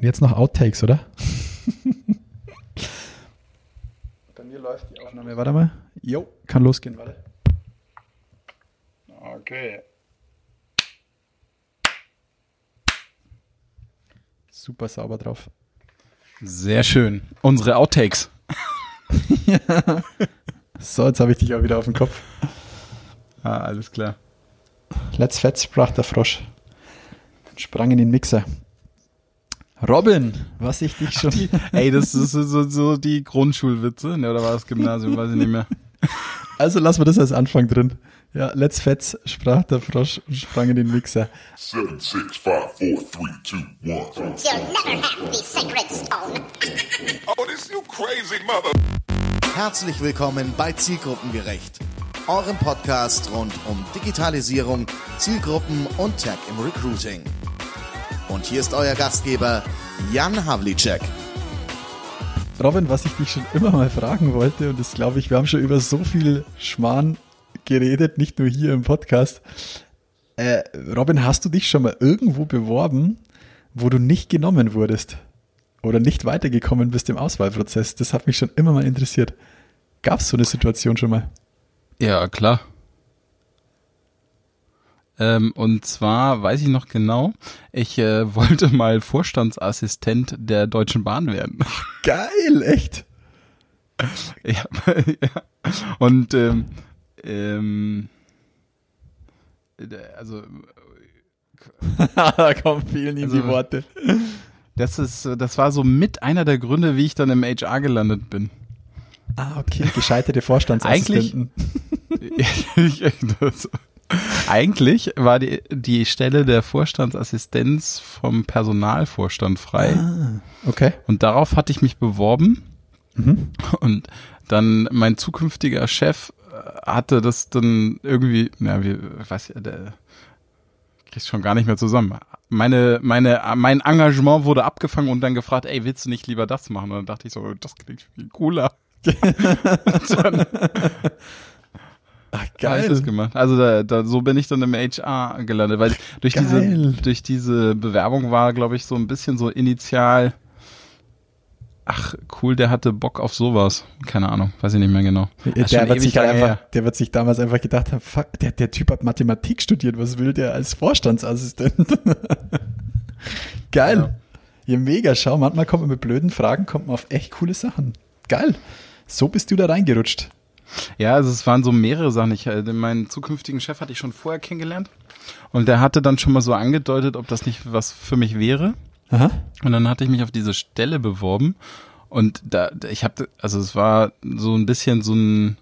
Und jetzt noch Outtakes, oder? Bei mir läuft die Aufnahme. Warte mal. Jo, kann losgehen, warte. Okay. Super sauber drauf. Sehr schön. Unsere Outtakes. So, jetzt habe ich dich auch wieder auf dem Kopf. Ah, alles klar. Let's Fett sprach der Frosch. Sprang in den Mixer. Robin, was ich dich schon. Ey, das ist so, so, so die Grundschulwitze, ne, oder war das Gymnasium, weiß ich nicht mehr. Also lassen wir das als Anfang drin. Ja, Let's Fetz sprach der Frosch und sprang in den Mixer. Seven, six, five, four, three, two, one. You'll never have the sacred stone. Oh, this you crazy mother. Herzlich willkommen bei Zielgruppengerecht, eurem Podcast rund um Digitalisierung, Zielgruppen und Tech im Recruiting. Und hier ist euer Gastgeber Jan Havlicek. Robin, was ich dich schon immer mal fragen wollte, und das glaube ich, wir haben schon über so viel Schmarrn geredet, nicht nur hier im Podcast. Äh, Robin, hast du dich schon mal irgendwo beworben, wo du nicht genommen wurdest? Oder nicht weitergekommen bist im Auswahlprozess? Das hat mich schon immer mal interessiert. Gab es so eine Situation schon mal? Ja, klar. Ähm, und zwar weiß ich noch genau, ich äh, wollte mal Vorstandsassistent der Deutschen Bahn werden. Geil, echt? ja, ja. Und ähm, ähm, also da kommen vielen in Also- die Worte. das ist, das war so mit einer der Gründe, wie ich dann im HR gelandet bin. Ah, okay. Gescheiterte Vorstandsassistenten. Ich- das, eigentlich war die, die Stelle der Vorstandsassistenz vom Personalvorstand frei. Okay. Und darauf hatte ich mich beworben. Und dann mein zukünftiger Chef äh, hatte das dann irgendwie, ja, wie, weiß ja, der kriegst schon gar nicht mehr zusammen. Meine, meine, mein Engagement wurde abgefangen und dann gefragt, ey, willst du nicht lieber das machen? Und dann dachte ich so, das klingt viel cooler. dann Ach, habe ich das gemacht. Also da, da, so bin ich dann im HR gelandet, weil durch Geil. diese, durch diese Bewerbung war, glaube ich, so ein bisschen so initial, ach cool, der hatte Bock auf sowas. Keine Ahnung, weiß ich nicht mehr genau. Der wird, sich halt einfach, der wird sich damals einfach gedacht haben, fuck, der, der Typ hat Mathematik studiert, was will der als Vorstandsassistent? Geil. Ja. Ja. mega, schau, manchmal kommt man mit blöden Fragen, kommt man auf echt coole Sachen. Geil. So bist du da reingerutscht. Ja, also es waren so mehrere Sachen. Ich, äh, meinen zukünftigen Chef hatte ich schon vorher kennengelernt und der hatte dann schon mal so angedeutet, ob das nicht was für mich wäre. Aha. Und dann hatte ich mich auf diese Stelle beworben und da ich habe also es war so ein bisschen so ein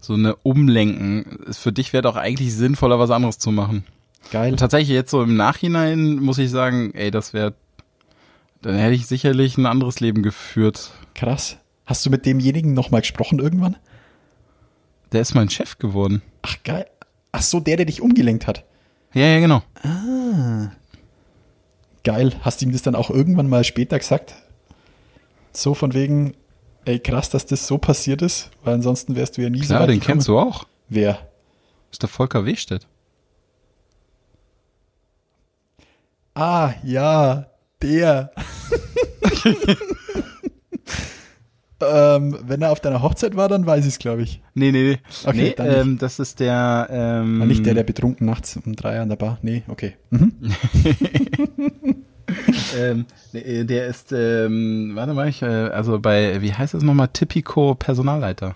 so eine Umlenken. Für dich wäre doch eigentlich sinnvoller was anderes zu machen. Geil. Und tatsächlich jetzt so im Nachhinein muss ich sagen, ey, das wäre dann hätte ich sicherlich ein anderes Leben geführt. Krass. Hast du mit demjenigen nochmal gesprochen irgendwann? Der ist mein Chef geworden. Ach, geil. Ach so, der, der dich umgelenkt hat. Ja, ja, genau. Geil. Hast du ihm das dann auch irgendwann mal später gesagt? So von wegen, ey, krass, dass das so passiert ist, weil ansonsten wärst du ja nie so Klar, weit den gekommen. kennst du auch. Wer? ist der Volker Wehstedt. Ah, ja, der. ähm, wenn er auf deiner Hochzeit war, dann weiß ich es, glaube ich. Nee, nee, nee. Okay, nee dann ähm, das ist der ähm, War nicht der, der betrunken nachts um drei an der Bar? Nee, okay. Mhm. ähm, nee, der ist ähm, warte mal, ich, äh, also bei wie heißt das nochmal Tipico Personalleiter.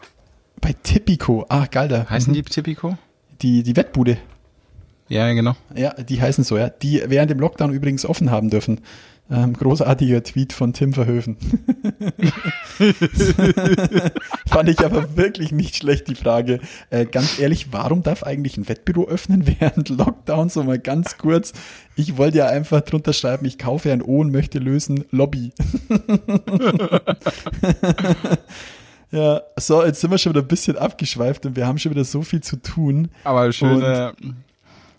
Bei Tipico. Ah, geil, da. Heißen Mhm. die Tipico? Die, die Wettbude. Ja, genau. Ja, die heißen so, ja. Die während dem Lockdown übrigens offen haben dürfen. Ähm, großartiger Tweet von Tim Verhöfen. Fand ich aber wirklich nicht schlecht, die Frage. Äh, ganz ehrlich, warum darf eigentlich ein Wettbüro öffnen während Lockdown? So mal ganz kurz. Ich wollte ja einfach drunter schreiben, ich kaufe ein O und möchte lösen, Lobby. ja, so, jetzt sind wir schon wieder ein bisschen abgeschweift und wir haben schon wieder so viel zu tun. Aber schöne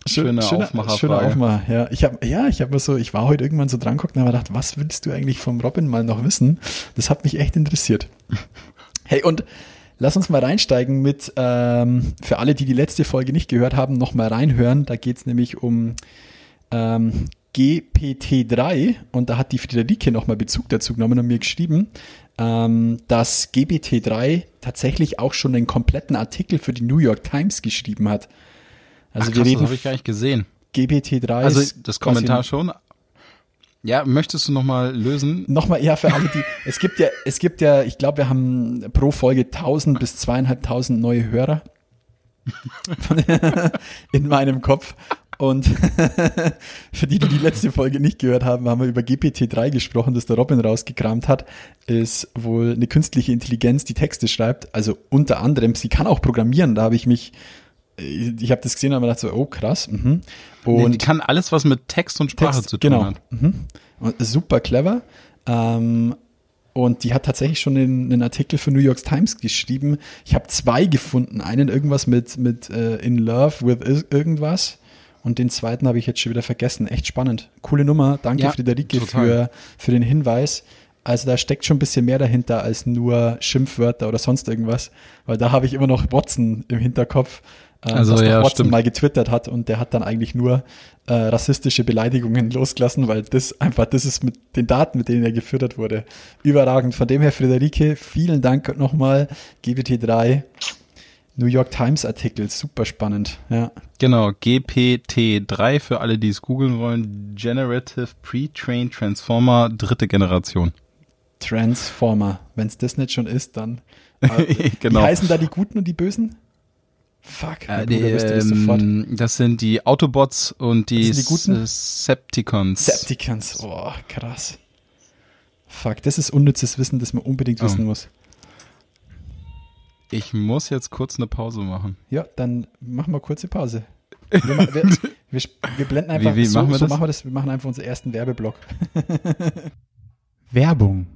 schöne schöner- Aufmacherfrage. Schöner Aufmacher, ja. Ich habe ja, ich habe mir so, ich war heute irgendwann so dran geguckt und habe gedacht, was willst du eigentlich vom Robin mal noch wissen? Das hat mich echt interessiert. Hey, und lass uns mal reinsteigen mit, ähm, für alle, die die letzte Folge nicht gehört haben, noch mal reinhören. Da geht's nämlich um ähm, GPT-3 und da hat die Friederike nochmal Bezug dazu genommen und mir geschrieben, ähm, dass GBT3 tatsächlich auch schon einen kompletten Artikel für die New York Times geschrieben hat. Also Ach, krass, das habe ich gar nicht gesehen. GBT3 Also das Kommentar schon. Ja, möchtest du nochmal lösen? Nochmal, ja, für alle, die, es gibt ja, es gibt ja, ich glaube, wir haben pro Folge 1000 bis zweieinhalbtausend neue Hörer in meinem Kopf. Und für die, die die letzte Folge nicht gehört haben, haben wir über GPT-3 gesprochen, das der Robin rausgekramt hat, ist wohl eine künstliche Intelligenz, die Texte schreibt. Also unter anderem, sie kann auch programmieren. Da habe ich mich, ich habe das gesehen und habe gedacht so, oh krass. Mhm. Nee, Und die kann alles, was mit Text und Sprache Text, zu tun genau. hat. Mhm. Und super clever. Ähm, und die hat tatsächlich schon einen, einen Artikel für New York Times geschrieben. Ich habe zwei gefunden. Einen irgendwas mit, mit äh, In Love with ir- irgendwas. Und den zweiten habe ich jetzt schon wieder vergessen. Echt spannend. Coole Nummer. Danke, Ja, Friederike, für, für den Hinweis. Also da steckt schon ein bisschen mehr dahinter als nur Schimpfwörter oder sonst irgendwas. Weil da habe ich immer noch Watson im Hinterkopf. Äh, Also, dass ja, Watson stimmt. mal getwittert hat und der hat dann eigentlich nur äh, rassistische Beleidigungen losgelassen, weil das einfach, das ist mit den Daten, mit denen er gefüttert wurde, überragend. Von dem her, Friederike, vielen Dank nochmal. GBT3, New York Times Artikel, super spannend. Ja, Genau, GPT-3 für alle, die es googeln wollen. Generative Pre-Trained Transformer dritte Generation. Transformer. Wenn es das nicht schon ist, dann. Äh, Genau. Wie heißen da die Guten und die Bösen? Fuck, Äh, die, ähm, das sind die Autobots und die, die Guten? Septicons. Septicons. Oh, krass. Fuck, das ist unnützes Wissen, das man unbedingt wissen Oh. muss. ich muss jetzt kurz eine Pause machen. Ja, dann machen wir kurze Pause. Wir, wir, wir, wir blenden einfach, Wie- wie so, machen wir so das? machen wir das, wir machen einfach unseren ersten Werbeblock. Werbung.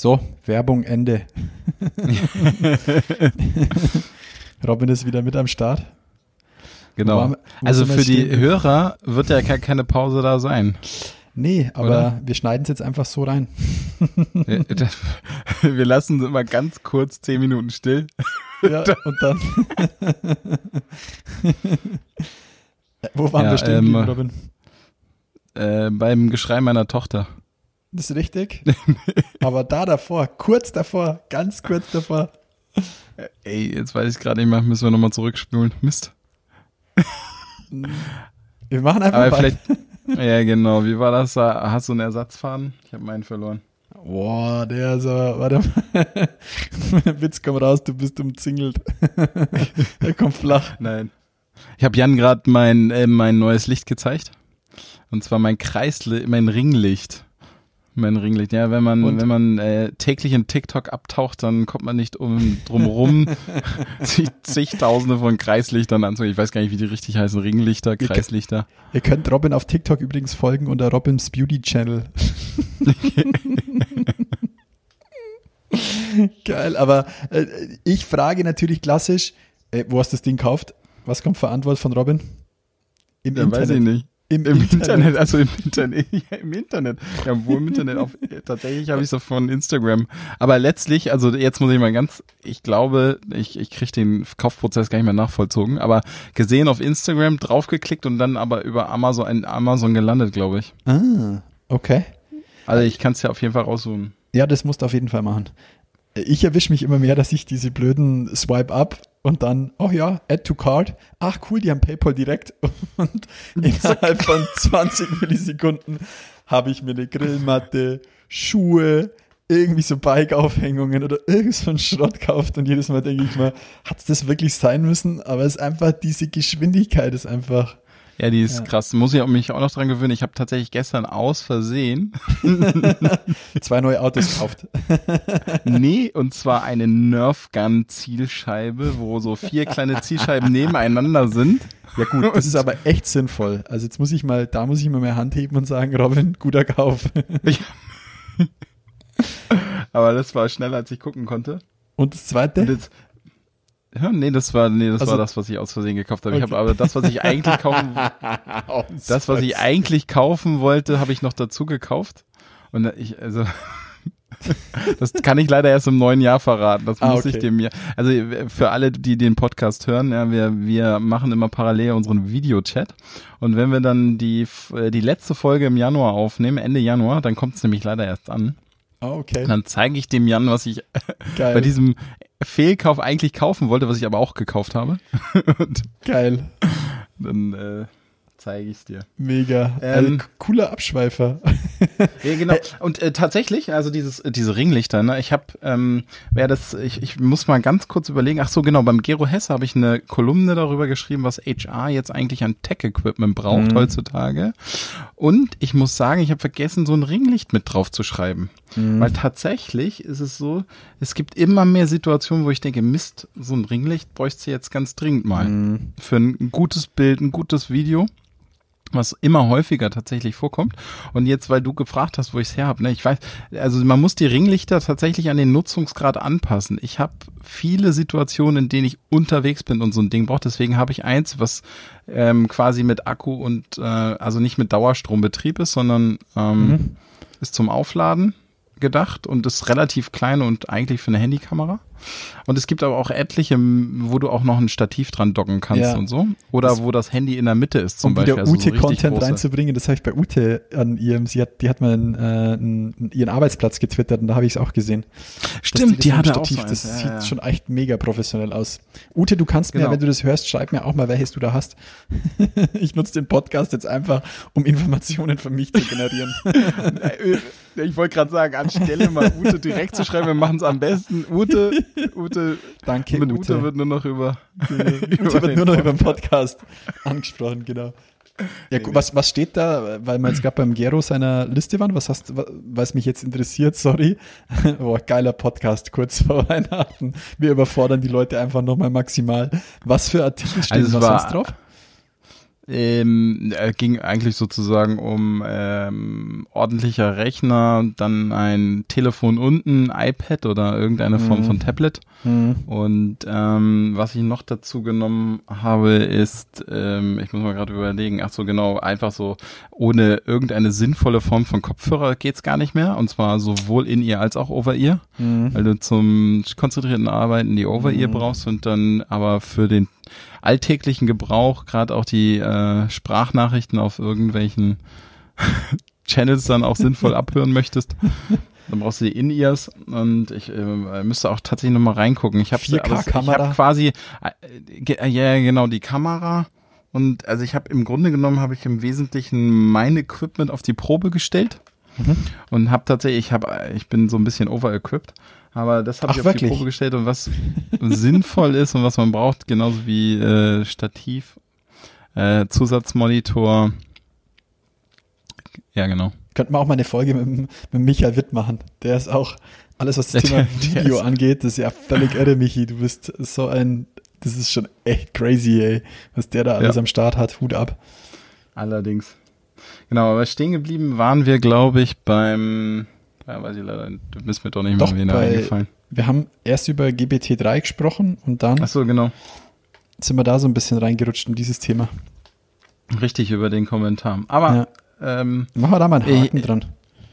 So, Werbung Ende. Robin ist wieder mit am Start. Wo Genau. wir- wo also für die? Hörer wird ja ke- keine Pause da sein. Nee, aber Oder? wir schneiden es jetzt einfach so rein. Äh, das- Wir lassen sie immer ganz kurz zehn Minuten still. Ja, und dann. Wo waren Ja, wir stehen ähm, Robin? Äh, beim Geschrei meiner Tochter. Das ist richtig. aber da davor, kurz davor, ganz kurz davor. Ey, jetzt weiß ich gerade nicht mehr, müssen wir nochmal zurückspulen. Mist. Wir machen einfach Aber mal. vielleicht. ja, genau. Wie war das? da? Hast du einen Ersatzfaden? Ich habe meinen verloren. Boah, der ist aber, warte mal. Witz, komm raus, du bist umzingelt. der kommt flach. Nein. Ich habe Jan gerade mein, äh, mein neues Licht gezeigt. Und zwar mein Kreisli mein Ringlicht. Mein Ringlicht. Ja, wenn man, Und? wenn man äh, täglich in TikTok abtaucht, dann kommt man nicht um drum rum, sich zigtausende von Kreislichtern anzusehen. Ich weiß gar nicht, wie die richtig heißen. Ringlichter, Ihr- Kreislichter. Ihr könnt Robin auf TikTok übrigens folgen unter Robins Beauty Channel. Geil, aber äh, ich frage natürlich klassisch, äh, wo hast du das Ding gekauft? Was kommt für Antwort von Robin? Im Ja, weiß ich nicht. Im, Im Internet, also im Internet, ja, im Internet. Ja, wo im Internet? Auf, tatsächlich habe ich es von Instagram. Aber letztlich, also jetzt muss ich mal ganz, ich glaube, ich, ich kriege den Kaufprozess gar nicht mehr nachvollzogen, aber gesehen auf Instagram, draufgeklickt und dann aber über Amazon, in Amazon gelandet, glaube ich. Ah, okay. Also ich kann es ja auf jeden Fall raussuchen. Ja, das musst du auf jeden Fall machen. Ich erwische mich immer mehr, dass ich diese blöden Swipe up und dann, oh ja, add to cart. Ach cool, die haben PayPal direkt. Und innerhalb von 20 Millisekunden habe ich mir eine Grillmatte, Schuhe, irgendwie so Bike-Aufhängungen oder irgend so einen Schrott gekauft. Und jedes Mal denke ich mir, hat es das wirklich sein müssen? Aber es ist einfach, diese Geschwindigkeit ist einfach. Ja, die ist Ja. krass. Muss ich mich auch noch dran gewöhnen. Ich habe tatsächlich gestern aus Versehen, Zwei neue Autos gekauft. nee, und zwar eine Nerf Gun Zielscheibe, wo so vier kleine Zielscheiben nebeneinander sind. Ja gut, das ist aber echt sinnvoll. Also jetzt muss ich mal, da muss ich mal mehr Hand heben und sagen, Robin, guter Kauf. Aber das war schneller, als ich gucken konnte. Und das zweite? Und jetzt, nee, das war, nee, das Also- war das, was ich aus Versehen gekauft habe. Ich Okay. habe aber das, was ich eigentlich kaufen, das, was ich eigentlich kaufen wollte, habe ich noch dazu gekauft. Und ich, also, Das kann ich leider erst im neuen Jahr verraten. Das Ah, muss okay. ich dem mir. Also für alle, die den Podcast hören, ja, wir, wir machen immer parallel unseren Videochat. Und wenn wir dann die, äh, die letzte Folge im Januar aufnehmen, Ende Januar, dann kommt es nämlich leider erst an. Ah, okay. Dann zeige ich dem Jan, was ich Geil. bei diesem Fehlkauf eigentlich kaufen wollte, was ich aber auch gekauft habe. Und Geil. dann äh, zeige ich es dir. Mega. Ähm, äh, cooler Abschweifer. Ja, genau. Und äh, tatsächlich, also dieses, äh, diese Ringlichter, ne, ich habe, ähm, wer das, ich, ich muss mal ganz kurz überlegen, ach so, genau, beim Gero Hesse habe ich eine Kolumne darüber geschrieben, was HR jetzt eigentlich an Tech-Equipment braucht heutzutage. Und ich muss sagen, ich habe vergessen, so ein Ringlicht mit drauf zu schreiben. Weil tatsächlich ist es so, es gibt immer mehr Situationen, wo ich denke, Mist, so ein Ringlicht bräuchte du jetzt ganz dringend mal. Für ein gutes Bild, ein gutes Video was immer häufiger tatsächlich vorkommt. Und jetzt, weil du gefragt hast, wo ich es her habe, ne, ich weiß, also man muss die Ringlichter tatsächlich an den Nutzungsgrad anpassen. Ich habe viele Situationen, in denen ich unterwegs bin und so ein Ding brauche. Deswegen habe ich eins, was ähm, quasi mit Akku und äh, also nicht mit Dauerstrombetrieb ist, sondern ähm, ist zum Aufladen gedacht und ist relativ klein und eigentlich für eine Handykamera. Und es gibt aber auch etliche, wo du auch noch ein Stativ dran docken kannst Ja. und so. Oder wo das Handy in der Mitte ist zum um Beispiel. wieder also so richtig Ute-Content große. reinzubringen, das habe ich bei Ute an ihrem, sie hat, die hat mal einen, äh, einen, ihren Arbeitsplatz getwittert und da habe ich es auch gesehen. Stimmt, die das hatte mit auch so Stativ. Das Ja, sieht ja. schon echt mega professionell aus. Ute, du kannst mir, Genau. wenn du das hörst, schreib mir auch mal, welches du da hast. ich nutze den Podcast jetzt einfach, um Informationen für mich zu generieren. Ich wollte gerade sagen, anstelle mal Ute direkt zu schreiben, wir machen es am besten. Ute, Ute, Danke, mit Ute. Ute wird nur noch über, Ute wird nur noch über den Podcast angesprochen, genau. Ja, gu- was, was steht da, weil wir jetzt gerade beim Gero seiner Liste waren, was hast, wa- was mich jetzt interessiert, sorry. Boah, geiler Podcast, kurz vor Weihnachten. Wir überfordern die Leute einfach nochmal maximal. Was für Artikel stehen Also war- sonst drauf? Ähm, äh, ging eigentlich sozusagen um ähm, ordentlicher Rechner, dann ein Telefon unten, iPad oder irgendeine Form von Tablet. Und ähm, was ich noch dazu genommen habe, ist, ähm, ich muss mal gerade überlegen, ach so genau, einfach so ohne irgendeine sinnvolle Form von Kopfhörer geht's gar nicht mehr. Und zwar sowohl in ihr als auch over ear, weil du zum konzentrierten Arbeiten die over ear brauchst und dann aber für den alltäglichen Gebrauch, gerade auch die äh, Sprachnachrichten auf irgendwelchen Channels dann auch sinnvoll abhören möchtest. Dann brauchst du die In-Ears und ich äh, müsste auch tatsächlich nochmal reingucken. Ich habe 4K ich Kamera. hab quasi, äh, äh, ja genau, die Kamera und also ich habe im Grunde genommen habe ich im Wesentlichen mein Equipment auf die Probe gestellt Mhm. und habe tatsächlich, ich habe, ich bin so ein bisschen over-equipped, aber das habe ich auf wirklich? die Probe gestellt und was sinnvoll ist und was man braucht, genauso wie äh, Stativ, äh, Zusatzmonitor. Ja, genau. Könnten wir auch mal eine Folge mit, mit Michael Witt machen. Der ist auch, alles was das Thema Video angeht, das ist ja völlig irre, Michi. Du bist so ein, das ist schon echt crazy, ey, was der da alles Ja. am Start hat. Hut ab. Allerdings. Genau, aber stehen geblieben waren wir, glaube ich, beim, ja, weiß ich leider, du bist mir doch nicht Doch, mehr bei- eingefallen. Wir haben erst über GBT3 gesprochen und dann Ach so, genau. sind wir da so ein bisschen reingerutscht in dieses Thema. Richtig über den Kommentar. Aber, ähm, Machen wir da mal einen Haken Ich- dran.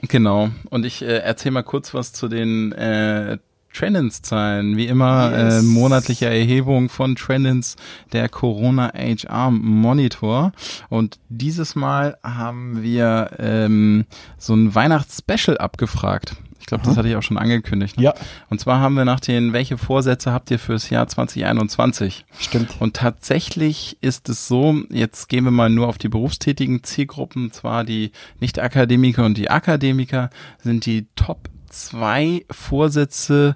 Genau. Und ich äh, erzähle mal kurz was zu den äh, Trendins-Zahlen. Wie immer Yes. äh, monatliche Erhebung von Trendins, der Corona HR Monitor. Und dieses Mal haben wir ähm, so ein Weihnachtsspecial abgefragt. Ich glaube, das hatte ich auch schon angekündigt. Ne? Ja, Und zwar haben wir nach den, welche Vorsätze habt ihr fürs Jahr 2021? stimmt. Und tatsächlich ist es so, jetzt gehen wir mal nur auf die berufstätigen Zielgruppen, zwar die Nicht-Akademiker und die Akademiker, sind die Top zwei Vorsätze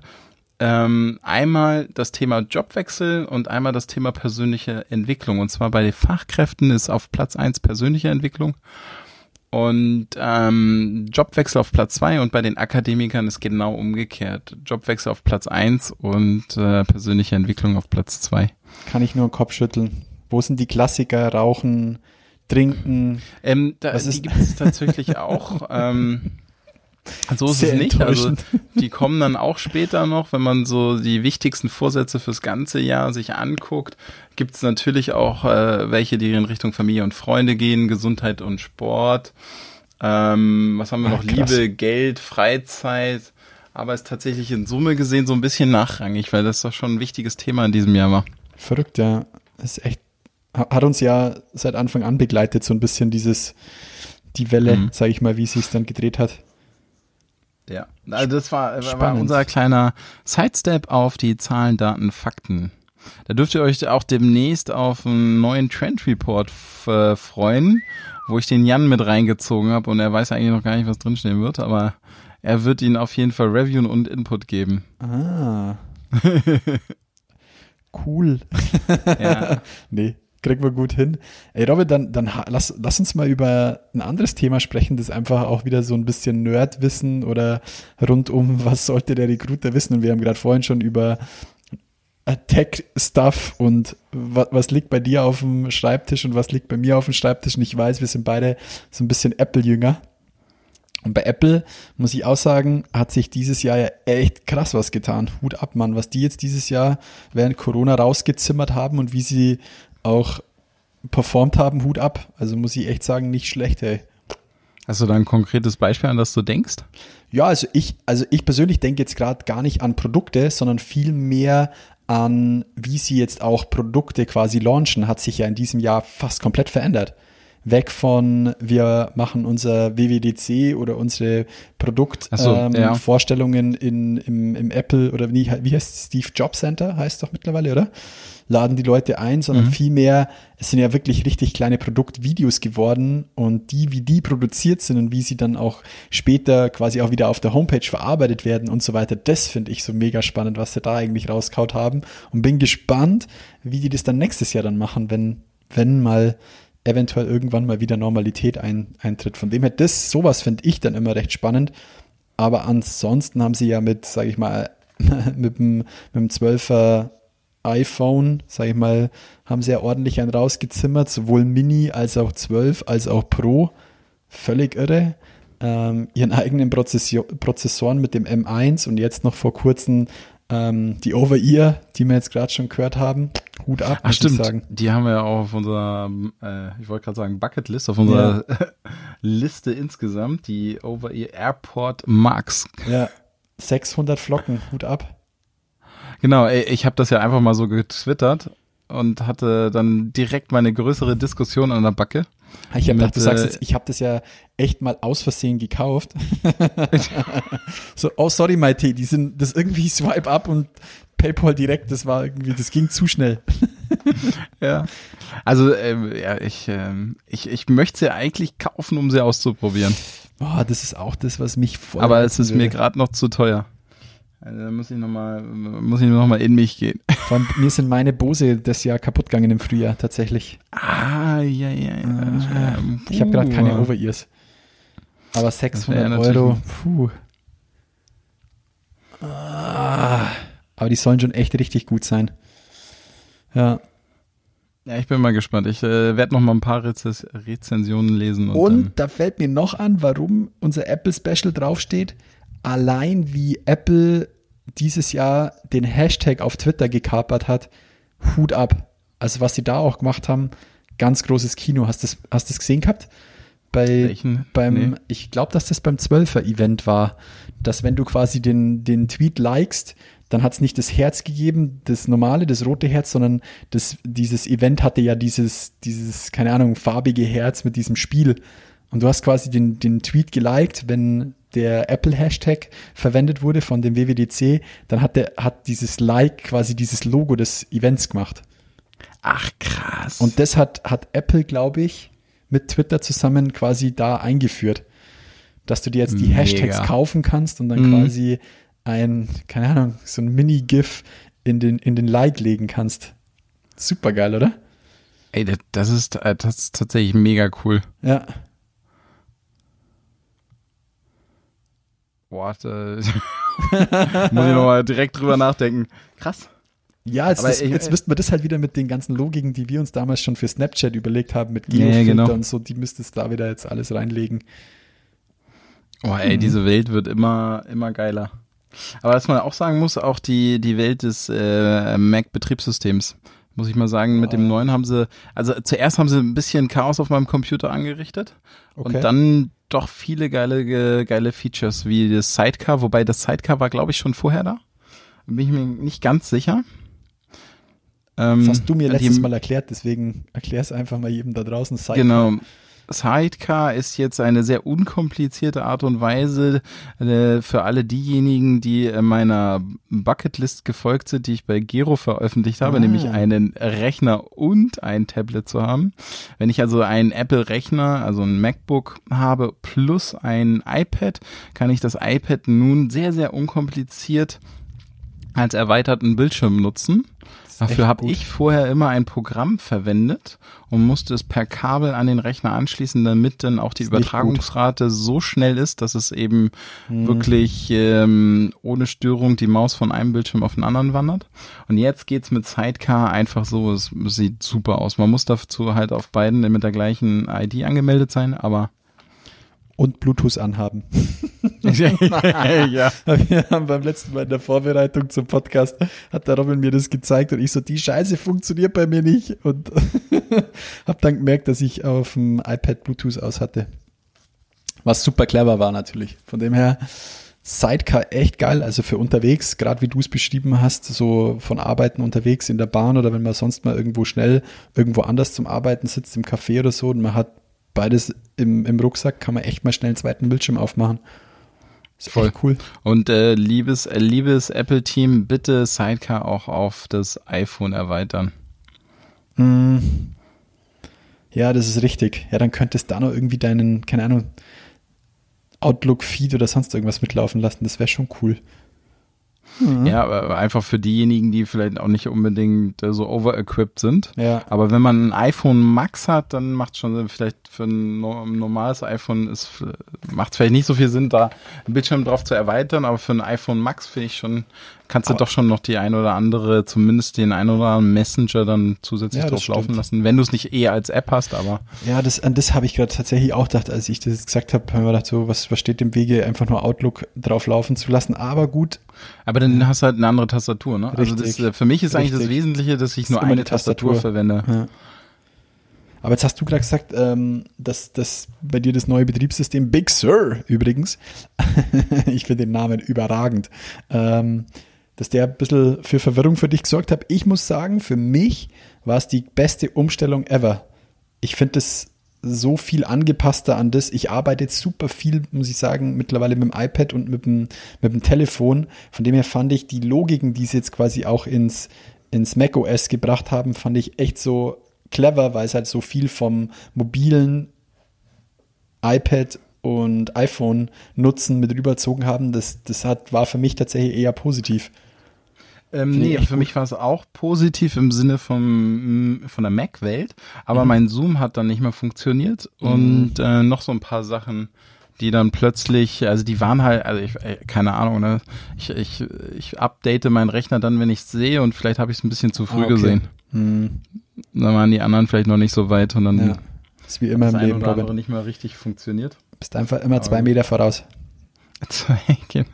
ähm, einmal das Thema Jobwechsel und einmal das Thema persönliche Entwicklung. Und zwar bei den Fachkräften ist auf Platz eins persönliche Entwicklung und ähm, Jobwechsel auf Platz zwei und bei den Akademikern ist genau umgekehrt. Jobwechsel auf Platz eins und äh, persönliche Entwicklung auf Platz zwei. Kann ich nur den Kopf schütteln. Wo sind die Klassiker? Rauchen, trinken. Ähm, da, die gibt es tatsächlich auch. Ähm, so ist Sehr es nicht. Also die kommen dann auch später noch, wenn man so die wichtigsten Vorsätze fürs ganze Jahr sich anguckt. Gibt es natürlich auch äh, welche, die in Richtung Familie und Freunde gehen, Gesundheit und Sport. Ähm, was haben wir Ah, noch? krass. Liebe, Geld, Freizeit. Aber ist tatsächlich in Summe gesehen so ein bisschen nachrangig, weil das doch schon ein wichtiges Thema in diesem Jahr war. Verrückt, ja. Das ist echt, ha- hat uns ja seit Anfang an begleitet, so ein bisschen dieses, die Welle, Mhm. sage ich mal, wie sie es dann gedreht hat. Ja, also das war, war unser kleiner Sidestep auf die Zahlen, Daten, Fakten. Da dürft ihr euch auch demnächst auf einen neuen Trend Report äh, freuen, wo ich den Jan mit reingezogen habe und er weiß eigentlich noch gar nicht, was drinstehen wird, aber er wird ihn auf jeden Fall reviewen und Input geben. Ah. cool. Ja. Nee, kriegen wir gut hin. Ey, Robin, dann, dann lass, lass uns mal über ein anderes Thema sprechen, das einfach auch wieder so ein bisschen Nerdwissen oder rund um, was sollte der Recruiter wissen? Und wir haben gerade vorhin schon über äh, Tech-Stuff und was, was liegt bei dir auf dem Schreibtisch und was liegt bei mir auf dem Schreibtisch. Und ich weiß, wir sind beide so ein bisschen Apple-Jünger. Und bei Apple, muss ich auch sagen, hat sich dieses Jahr ja echt krass was getan. Hut ab, Mann. Was die jetzt dieses Jahr während Corona rausgezimmert haben und wie sie auch performt haben, Hut ab. Also muss ich echt sagen, nicht schlecht, ey. Hast du da ein konkretes Beispiel, an das du denkst? Ja, also ich, also ich persönlich denke jetzt gerade gar nicht an Produkte, sondern viel mehr an, wie sie jetzt auch Produkte quasi launchen, hat sich ja in diesem Jahr fast komplett verändert. Weg von, wir machen unser WWDC oder unsere so, Produktvorstellungen ja. ähm, in, im, im Apple oder wie, wie heißt es? Steve Jobs Center, heißt doch mittlerweile, oder? Laden die Leute ein, sondern Mhm. vielmehr, es sind ja wirklich richtig kleine Produktvideos geworden und die, wie die produziert sind und wie sie dann auch später quasi auch wieder auf der Homepage verarbeitet werden und so weiter, das finde ich so mega spannend, was sie da eigentlich rauskaut haben und bin gespannt, wie die das dann nächstes Jahr dann machen, wenn, wenn mal eventuell irgendwann mal wieder Normalität ein, eintritt. Von dem her, das, sowas finde ich dann immer recht spannend. Aber ansonsten haben sie ja mit, sage ich mal, mit dem, mit dem 12er iPhone, sage ich mal, haben sie ja ordentlich einen rausgezimmert, sowohl Mini als auch 12 als auch Pro. Völlig irre. Ähm, ihren eigenen Prozessio Prozessoren mit dem M1 und jetzt noch vor kurzem ähm, die Over-Ear, die wir jetzt gerade schon gehört haben. Hut ab, Ach muss ich stimmt, sagen. die haben wir ja auch auf unserer, äh, ich wollte gerade sagen Bucketlist, auf unserer Liste insgesamt, die Over-Ear Airport Max. Ja, 600 Flocken, Hut ab. Genau, ich habe das ja einfach mal so getwittert und hatte dann direkt meine größere Diskussion an der Backe. Ich habe gedacht, du sagst äh, jetzt, ich habe das ja echt mal aus Versehen gekauft. so, oh sorry, Maite, die sind das irgendwie Swipe up und PayPal direkt, das war irgendwie, das ging zu schnell. Ja. Also, ähm, ja, ich, ähm, ich, ich möchte sie eigentlich kaufen, um sie auszuprobieren. Oh, das ist auch das, was mich voll. Aber es ist mir gerade noch zu teuer. Also, da muss ich nochmal, muss ich noch mal in mich gehen. Vor allem, mir sind meine Bose das Jahr kaputt gegangen im Frühjahr, tatsächlich. Ah, ja, ja, ja. Ähm, Ich habe gerade keine. Over-Ears. Aber 600 natürlich Euro, puh. Ah, aber die sollen schon echt richtig gut sein. Ja. Ja, ich bin mal gespannt. Ich äh, werde noch mal ein paar Rezes Rezensionen lesen. Und, Und da fällt mir noch an, warum unser Apple Special draufsteht. Allein wie Apple dieses Jahr den Hashtag auf Twitter gekapert hat, Hut ab. Also was sie da auch gemacht haben, ganz großes Kino. Hast du das, hast das gesehen gehabt? Bei, Welchen? beim, Nee. ich glaube, dass das beim 12er Event war, dass wenn du quasi den, den Tweet likest, dann hat es nicht das Herz gegeben, das normale, das rote Herz, sondern das, dieses Event hatte ja dieses, dieses, keine Ahnung, farbige Herz mit diesem Spiel. Und du hast quasi den, den Tweet geliked, wenn der Apple-Hashtag verwendet wurde von dem WWDC, dann hat der, hat dieses Like quasi dieses Logo des Events gemacht. Ach, krass. Und das hat, hat Apple, glaube ich, mit Twitter zusammen quasi da eingeführt. Dass du dir jetzt die Mega. Hashtags kaufen kannst und dann Mhm. quasi ein, keine Ahnung, so ein Mini-GIF in den, in den Like legen kannst. Super geil, oder? Ey, das- ist, äh, das ist tatsächlich mega cool. Ja. Boah, da muss ich nochmal direkt drüber nachdenken. Krass. Ja, jetzt, das, ich- jetzt müssten wir das halt wieder mit den ganzen Logiken, die wir uns damals schon für Snapchat überlegt haben, mit Ja, Geofilter genau. und so, die müsstest da wieder jetzt alles reinlegen. Oh, ey, Mhm. diese Welt wird immer, immer geiler. Aber was man auch sagen muss, auch die, die Welt des äh, Mac-Betriebssystems muss ich mal sagen. Mit dem neuen haben sie, also zuerst haben sie ein bisschen Chaos auf meinem Computer angerichtet Okay. und dann doch viele geile, ge- geile Features wie das Sidecar, wobei das Sidecar war, glaube ich, schon vorher da. Bin ich mir nicht ganz sicher. Ähm, Das hast du mir letztes Mal erklärt, deswegen erklär es einfach mal jedem da draußen. Sidecar. Genau. Sidecar ist jetzt eine sehr unkomplizierte Art und Weise äh, für alle diejenigen, die äh, meiner Bucketlist gefolgt sind, die ich bei Gero veröffentlicht habe, Ah. nämlich einen Rechner und ein Tablet zu haben. Wenn ich also einen Apple-Rechner, also ein MacBook habe plus ein iPad, kann ich das iPad nun sehr, sehr unkompliziert als erweiterten Bildschirm nutzen. Dafür habe ich vorher immer ein Programm verwendet und musste es per Kabel an den Rechner anschließen, damit dann auch die Übertragungsrate so schnell ist, dass es eben Mhm. wirklich ähm, ohne Störung die Maus von einem Bildschirm auf den anderen wandert. Und jetzt geht's mit Sidecar einfach so, es sieht super aus. Man muss dazu halt auf beiden mit der gleichen ID angemeldet sein, aber Und Bluetooth anhaben. ja. Wir haben beim letzten Mal in der Vorbereitung zum Podcast, hat der Robin mir das gezeigt und ich so, die Scheiße funktioniert bei mir nicht und habe dann gemerkt, dass ich auf dem iPad Bluetooth aus hatte. Was super clever war natürlich. Von dem her, Sidecar echt geil, also für unterwegs, gerade wie du es beschrieben hast, so von Arbeiten unterwegs in der Bahn oder wenn man sonst mal irgendwo schnell irgendwo anders zum Arbeiten sitzt, im Café oder so und man hat beides im, im Rucksack, kann man echt mal schnell einen zweiten Bildschirm aufmachen. Ist Voll. cool. Und äh, liebes, äh, liebes Apple-Team, bitte Sidecar auch auf das iPhone erweitern. Mm. Ja, das ist richtig. Ja, dann könntest du da noch irgendwie deinen, keine Ahnung, Outlook-Feed oder sonst irgendwas mitlaufen lassen. Das wäre schon cool. Ja, aber einfach für diejenigen, die vielleicht auch nicht unbedingt äh, so over-equipped sind. Ja. Aber wenn man ein iPhone Max hat, dann macht schon Sinn. Vielleicht für ein no- ein normales iPhone ist macht es vielleicht nicht so viel Sinn, da einen Bildschirm drauf zu erweitern, aber für ein iPhone Max finde ich schon, kannst du Aber- doch schon noch die ein oder andere, zumindest den ein oder anderen Messenger dann zusätzlich Ja, das drauf laufen lassen, wenn du es nicht eh als App hast, aber Ja, das, an das habe ich gerade tatsächlich auch gedacht, als ich das gesagt habe, habe ich mir gedacht, so, was, was steht im Wege, einfach nur Outlook drauf laufen zu lassen. Aber gut, aber dann hast du halt eine andere Tastatur, ne? Also das, Richtig. für mich ist eigentlich das Richtig. Wesentliche, dass ich Ist nur eine Tastatur, Tastatur. verwende. Ja. Aber jetzt hast du gerade gesagt, ähm, dass, dass bei dir das neue Betriebssystem Big Sur übrigens, ich finde den Namen überragend, ähm, dass der ein bisschen für Verwirrung für dich gesorgt hat. Ich muss sagen, für mich war es die beste Umstellung ever. Ich finde es so viel angepasster an das. Ich arbeite super viel, muss ich sagen, mittlerweile mit dem iPad und mit dem, mit dem Telefon. Von dem her fand ich die Logiken, die sie jetzt quasi auch ins, ins macOS gebracht haben, fand ich echt so clever, weil es halt so viel vom mobilen iPad und iPhone nutzen mit rüberzogen haben. Das, das hat, war für mich tatsächlich eher positiv. Ähm, Finde nee, für mich war es auch positiv im Sinne vom, von der Mac-Welt, aber mein Zoom hat dann nicht mehr funktioniert und äh, noch so ein paar Sachen, die dann plötzlich, also die waren halt, also ich, äh, keine Ahnung, ne? ich, ich, ich update meinen Rechner dann, wenn ich es sehe und vielleicht habe ich es ein bisschen zu früh Ah, okay. gesehen. Hm, Dann waren die anderen vielleicht noch nicht so weit und dann ja. Ist wie immer im Leben, Robin. nicht mehr richtig funktioniert. Bist einfach immer zwei Meter voraus. genau.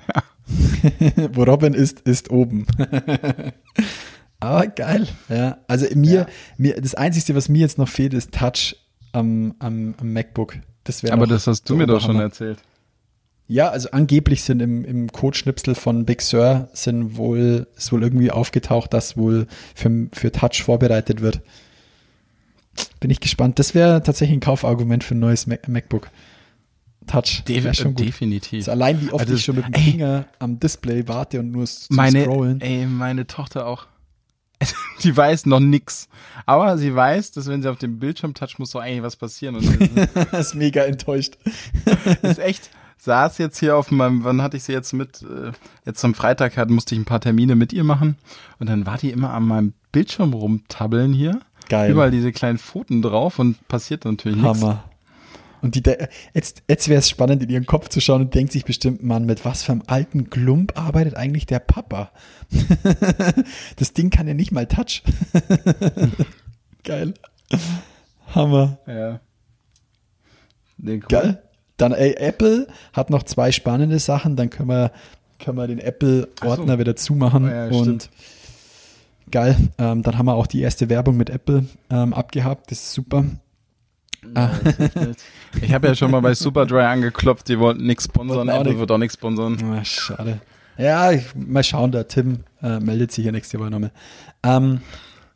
Wo Robin ist, ist oben. Aber geil. Ja, also mir, mir, das Einzige, was mir jetzt noch fehlt, ist Touch am, am, am MacBook. Das Aber das hast du mir doch schon erzählt. Ja, also angeblich sind im, im Codeschnipsel von Big Sur sind wohl, ist wohl irgendwie aufgetaucht, dass wohl für, für Touch vorbereitet wird. Bin ich gespannt. Das wäre tatsächlich ein Kaufargument für ein neues Mac MacBook. Touch. Wär schon gut. definitiv. Also allein wie oft Also, ich schon mit dem ey. Finger am Display warte und nur zum meine, Scrollen. ey, meine Tochter auch. Die weiß noch nix. Aber sie weiß, dass wenn sie auf dem Bildschirm toucht, muss doch eigentlich was passieren. Und das ist mega enttäuscht. ist echt, saß jetzt hier auf meinem, wann hatte ich sie jetzt mit, äh, jetzt am Freitag hat, musste ich ein paar Termine mit ihr machen. Und dann war die immer an meinem Bildschirm rumtabbeln hier. Geil. Überall diese kleinen Pfoten drauf und passiert natürlich nichts. Hammer. Und die, jetzt, jetzt wäre es spannend, in ihren Kopf zu schauen und denkt sich bestimmt, Mann, mit was für einem alten Glump arbeitet eigentlich der Papa? das Ding kann ja nicht mal Touch. Geil. Hammer. Ja. Nee, cool. Geil. Dann, ey, Apple hat noch zwei spannende Sachen, dann können wir, können wir den Apple-Ordner so. wieder zumachen Oh ja, und stimmt. Geil. Ähm, dann haben wir auch die erste Werbung mit Apple ähm, abgehakt. Das ist super. Ich habe ja schon mal bei Superdry angeklopft, die wollten nichts sponsern, Apple nicht. wird auch nichts sponsern. Ah, schade. Ja, ich, mal schauen, der Tim äh, meldet sich ja nächste Woche nochmal. Ähm,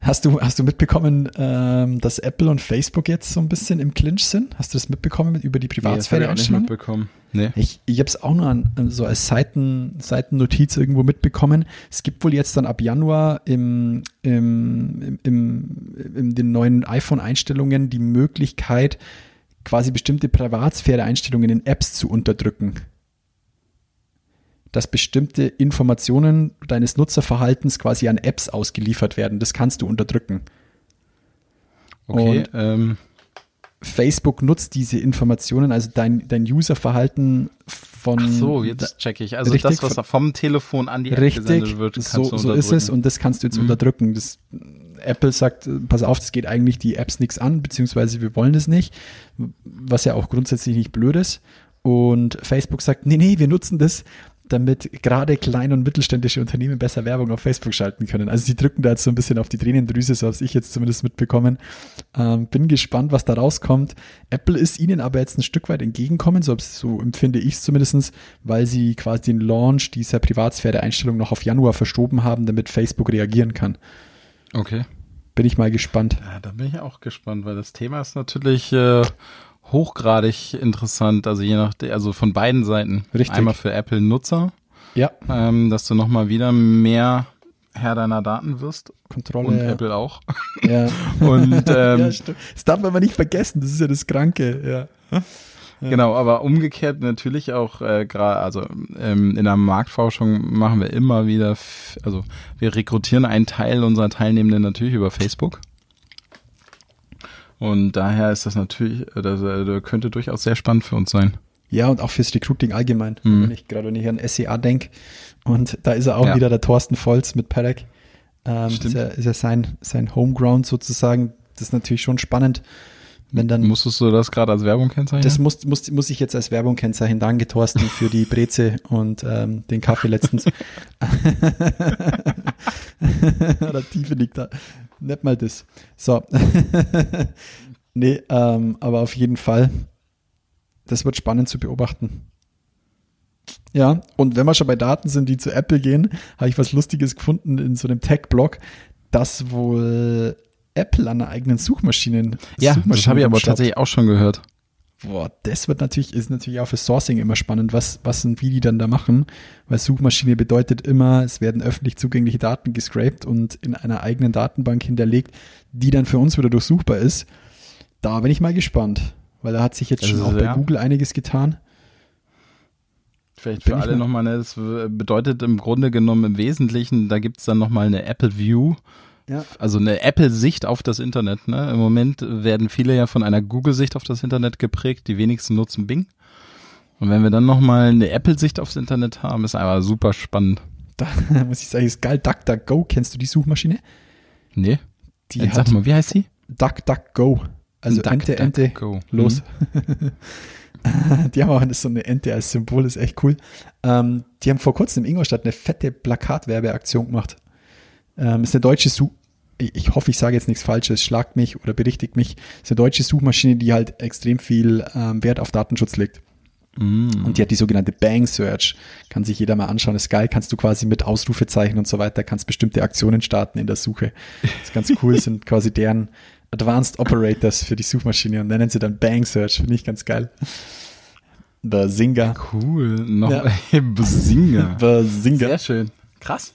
hast, du, hast du mitbekommen, ähm, dass Apple und Facebook jetzt so ein bisschen im Clinch sind? Hast du das mitbekommen mit, über die Nee, das hab ich auch nicht mitbekommen. Nee. Ich, ich habe es auch nur an, so als Seiten, Seitennotiz irgendwo mitbekommen. Es gibt wohl jetzt dann ab Januar im, im, im, im, in den neuen iPhone-Einstellungen die Möglichkeit, quasi bestimmte Privatsphäre-Einstellungen in Apps zu unterdrücken. Dass bestimmte Informationen deines Nutzerverhaltens quasi an Apps ausgeliefert werden. Das kannst du unterdrücken. Okay, Und- ähm, Facebook nutzt diese Informationen, also dein, dein Userverhalten von. ach so, jetzt check ich. Also Richtig, das, was vom Telefon an die App Richtig, gesendet wird, kannst so, du so ist es und das kannst du jetzt Mhm. unterdrücken. Das, Apple sagt, pass auf, das geht eigentlich die Apps nichts an, beziehungsweise wir wollen das nicht, was ja auch grundsätzlich nicht blöd ist. Und Facebook sagt, nee, nee, wir nutzen das, damit gerade kleine und mittelständische Unternehmen besser Werbung auf Facebook schalten können. Also sie drücken da jetzt so ein bisschen auf die Tränendrüse, so habe ich jetzt zumindest mitbekommen. Ähm, bin gespannt, was da rauskommt. Apple ist ihnen aber jetzt ein Stück weit entgegenkommen, so, so empfinde ich es zumindest, weil sie quasi den Launch dieser Privatsphäre-Einstellung noch auf Januar verschoben haben, damit Facebook reagieren kann. Okay. Bin ich mal gespannt. Ja, da bin ich auch gespannt, weil das Thema ist natürlich äh, hochgradig interessant, also je nach, also von beiden Seiten. Richtig. Einmal für Apple-Nutzer, Ja, ähm, dass du nochmal wieder mehr Herr deiner Daten wirst Kontrolle. und ja. Apple auch. Ja. Und ähm, ja, stimmt. Das darf man aber nicht vergessen, das ist ja das Kranke. Ja. Genau, aber umgekehrt natürlich auch äh, gerade, also ähm, in der Marktforschung machen wir immer wieder, also wir rekrutieren einen Teil unserer Teilnehmenden natürlich über Facebook. Und daher ist das natürlich, das äh, könnte durchaus sehr spannend für uns sein. Ja, und auch fürs Recruiting allgemein. Mhm. Wenn ich gerade wenn ich an SEA denke. Und da ist er auch Ja. wieder der Thorsten Volz mit Perek. Ähm, ist ja, ist ja sein, sein Homeground sozusagen. Das ist natürlich schon spannend, wenn dann. Musstest du das gerade als Werbung kennzeichnen? das muss, muss, muss ich jetzt als Werbung kennzeichnen. Danke, Thorsten, für die Breze und ähm, den Kaffee letztens. Oder Tiefe liegt da. Nicht mal das. So. nee, ähm, aber auf jeden Fall. Das wird spannend zu beobachten. Ja, und wenn wir schon bei Daten sind, die zu Apple gehen, habe ich was Lustiges gefunden in so einem Tech-Blog, dass wohl Apple an einer eigenen Suchmaschinen. ja, das Suchmaschine habe ich aber tatsächlich auch schon gehört. Boah, das wird natürlich, ist natürlich auch für Sourcing immer spannend, was, was und wie die dann da machen, weil Suchmaschine bedeutet immer, es werden öffentlich zugängliche Daten gescraped und in einer eigenen Datenbank hinterlegt, die dann für uns wieder durchsuchbar ist. Da bin ich mal gespannt, weil da hat sich jetzt Das schon auch bei ja. Google einiges getan. Vielleicht Bin für alle mal- nochmal, ne, das bedeutet im Grunde genommen im Wesentlichen, da gibt's dann nochmal eine Apple View, Ja. also eine Apple-Sicht auf das Internet. Ne? Im Moment werden viele ja von einer Google-Sicht auf das Internet geprägt, die wenigsten nutzen Bing. Und wenn wir dann nochmal eine Apple-Sicht aufs Internet haben, ist einfach super spannend. Da muss ich sagen, ist geil. DuckDuckGo, kennst du die Suchmaschine? Nee? Die Jetzt hat sag mal, wie heißt sie? DuckDuckGo. Also Duck, Ente, Duck, Ente, Go. los. die haben auch so eine Ente als Symbol, ist echt cool. Ähm, die haben vor kurzem in Ingolstadt eine fette Plakatwerbeaktion gemacht. Ähm, ist eine deutsche Such ich, hoffe, ich sage jetzt nichts Falsches, schlagt mich oder berichtigt mich. Ist eine deutsche Suchmaschine, die halt extrem viel ähm, Wert auf Datenschutz legt. Mm. Und die hat die sogenannte Bang Search. Kann sich jeder mal anschauen. Ist geil. Kannst du quasi mit Ausrufezeichen und so weiter, kannst bestimmte Aktionen starten in der Suche. ist ganz cool. sind quasi deren Advanced Operators für die Suchmaschine und nennen sie dann Bang Search. Finde ich ganz geil. Bazinga. Cool. Noch Ja. Basinger. Bazinga. Sehr schön. Krass.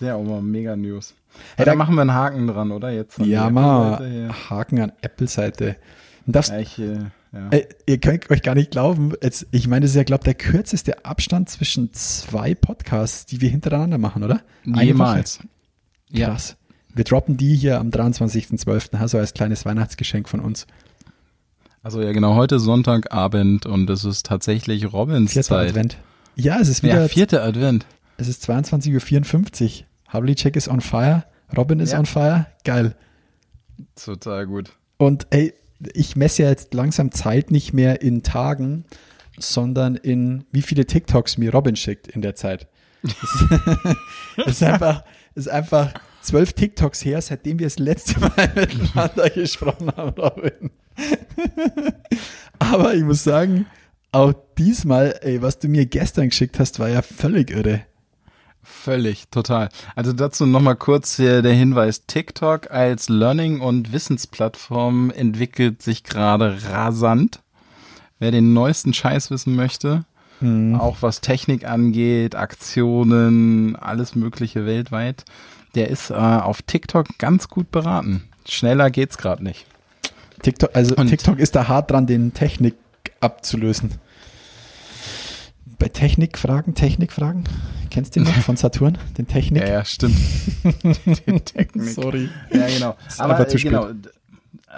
Sehr, aber mega News. Hey, Ja, da da- machen wir einen Haken dran, oder? Jetzt Ja, mal. Haken an Apple-Seite. Ja, ich, äh, ja. Ihr könnt euch gar nicht glauben, jetzt, ich meine, das ist ja, glaube der kürzeste Abstand zwischen zwei Podcasts, die wir hintereinander machen, oder? Jemals. Krass. Wir droppen die hier am 23.12., also als kleines Weihnachtsgeschenk von uns. Also ja, genau, heute Sonntagabend und es ist tatsächlich Robins Vierter Zeit. Advent. Ja, es ist wieder, Ja, vierte Advent. es ist 22.54 Uhr. Havlicek ist on fire, Robin ist Ja. on fire, geil. Total gut. Und ey, ich messe ja jetzt langsam Zeit nicht mehr in Tagen, sondern in wie viele TikToks mir Robin schickt in der Zeit. Das ist, einfach, ist einfach zwölf TikToks her, seitdem wir das letzte Mal miteinander gesprochen haben, Robin. Aber ich muss sagen, auch diesmal, ey, was du mir gestern geschickt hast, war ja völlig irre. Völlig, total. Also dazu nochmal kurz hier der Hinweis. TikTok als Learning- und Wissensplattform entwickelt sich gerade rasant. Wer den neuesten Scheiß wissen möchte, auch was Technik angeht, Aktionen, alles Mögliche weltweit, der ist äh, auf TikTok ganz gut beraten. Schneller geht's gerade nicht. TikTok, also Und- TikTok ist da hart dran, den Technik abzulösen. Bei Technikfragen, Technikfragen, kennst du den noch von Saturn? Den Technik? Ja, ja, stimmt. Die Technik. Sorry. Ja, genau. Aber einfach zu äh, genau, d-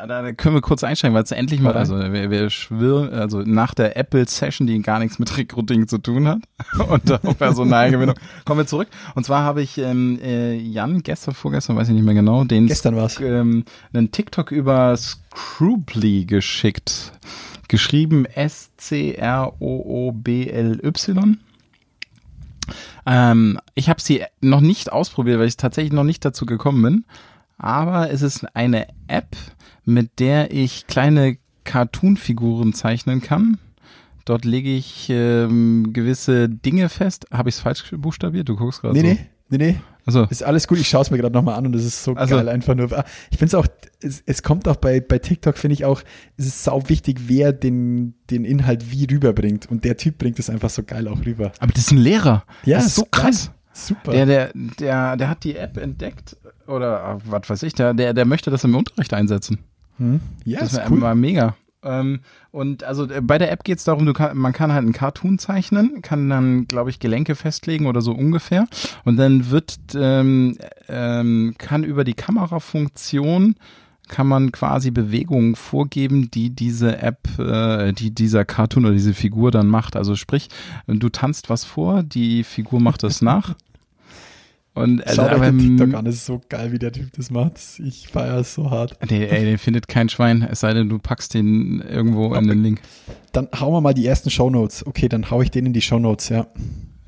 da können wir kurz einsteigen, weil es endlich mal, also wir, wir schwirren, also nach der Apple-Session, die gar nichts mit Recruiting zu tun hat und Personalgewinnung, kommen wir zurück. Und zwar habe ich ähm, äh, Jan gestern, vorgestern, weiß ich nicht mehr genau, den Gestern war's. ähm, einen TikTok über Scroobly geschickt. Geschrieben S-C-R-O-O-B-L-Y. Ähm, ich habe sie noch nicht ausprobiert, weil ich tatsächlich noch nicht dazu gekommen bin. Aber es ist eine App, mit der ich kleine Cartoon-Figuren zeichnen kann. Dort lege ich ähm, gewisse Dinge fest. Habe ich es falsch buchstabiert? Du guckst gerade Nee, so. nee, nee, nee. Also, Ist alles gut, ich schaue es mir gerade nochmal an und es ist so Also- geil einfach nur. Ah, Ich finde es auch, es, kommt auch bei, bei TikTok, finde ich auch, es ist sau wichtig, wer den, den Inhalt wie rüberbringt. Und der Typ bringt es einfach so geil auch rüber. aber das ist ein Lehrer. Ja, das ist so geil. krass. Super. Der, der, der, der hat die App entdeckt oder ah, was weiß ich, der, der, der möchte das im Unterricht einsetzen. ja, Das ist cool. mega. Ähm, und also äh, bei der App geht es darum, kann, man kann halt einen Cartoon zeichnen, kann dann, glaube ich, Gelenke festlegen oder so ungefähr. Und dann wird, ähm, ähm, kann über die Kamerafunktion kann man quasi Bewegungen vorgeben, die diese App, äh, die dieser Cartoon oder diese Figur dann macht. Also sprich, du tanzt was vor, die Figur macht das nach. Und also, Schaut euch aber, den TikTok an, es ist so geil, wie der Typ das macht. Ich feiere es so hart. Nee, ey, den findet kein Schwein, es sei denn, du packst den irgendwo in den Link. Dann hauen wir mal die ersten Shownotes. Okay, dann hau ich den in die Shownotes, ja.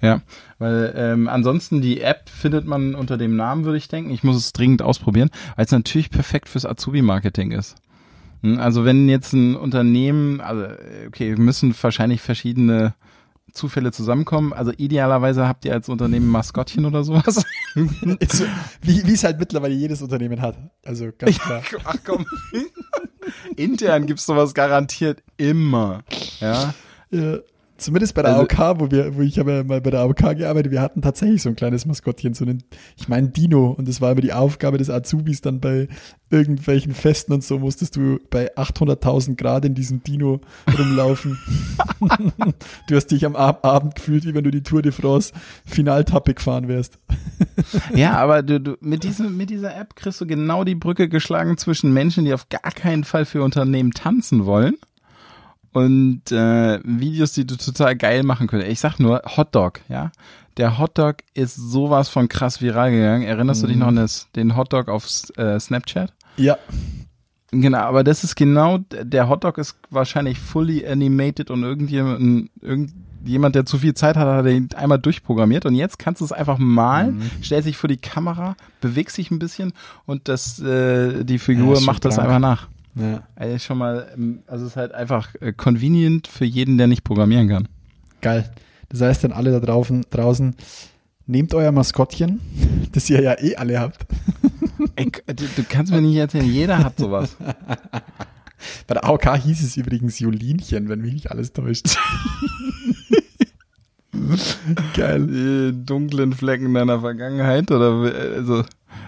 Ja, weil ähm, ansonsten die App findet man unter dem Namen, würde ich denken. Ich muss es dringend ausprobieren, weil es natürlich perfekt fürs Azubi-Marketing ist. Hm, Also wenn jetzt ein Unternehmen, also äh, okay, müssen wahrscheinlich verschiedene Zufälle zusammenkommen. Also idealerweise habt ihr als Unternehmen Maskottchen oder sowas. Wie wie es halt mittlerweile jedes Unternehmen hat. Also ganz klar. Ach komm. Intern gibt's sowas garantiert immer. Ja. Ja, zumindest bei der Also- AOK, wo wir, wo ich habe ja mal bei der AOK gearbeitet, wir hatten tatsächlich so ein kleines Maskottchen, so einen, ich meine Dino, und das war immer die Aufgabe des Azubis, dann bei irgendwelchen Festen und so musstest du bei 800.000 Grad in diesem Dino rumlaufen. du hast dich am Ab Abend gefühlt, wie wenn du die Tour de France Finaltappe gefahren wärst. Ja, aber du, du, mit, diesem, mit dieser App kriegst du genau die Brücke geschlagen zwischen Menschen, die auf gar keinen Fall für Unternehmen tanzen wollen und äh, Videos, die du total geil machen könntest. Ich sag nur Hotdog, ja. Der Hotdog ist sowas von krass viral gegangen. Erinnerst du dich noch an das, den Hotdog auf äh, Snapchat? Ja, Genau, aber das ist genau, der Hotdog ist wahrscheinlich fully animated und irgendjemand, irgendjemand, der zu viel Zeit hat, hat den einmal durchprogrammiert und jetzt kannst du es einfach malen, Mhm. stellst dich vor die Kamera, bewegst dich ein bisschen und das, äh, die Figur Ja, macht das krank. einfach nach. Ja. Also schon mal, ähm, also es ist halt einfach äh, convenient für jeden, der nicht programmieren kann. geil. Das heißt dann alle da draußen, draußen, nehmt euer Maskottchen, das ihr ja eh alle habt. Ey, du, du kannst mir nicht erzählen, jeder hat sowas. Bei der AOK hieß es übrigens Jolinchen, wenn mich nicht alles täuscht. Geil. Die dunklen Flecken deiner Vergangenheit oder äh, also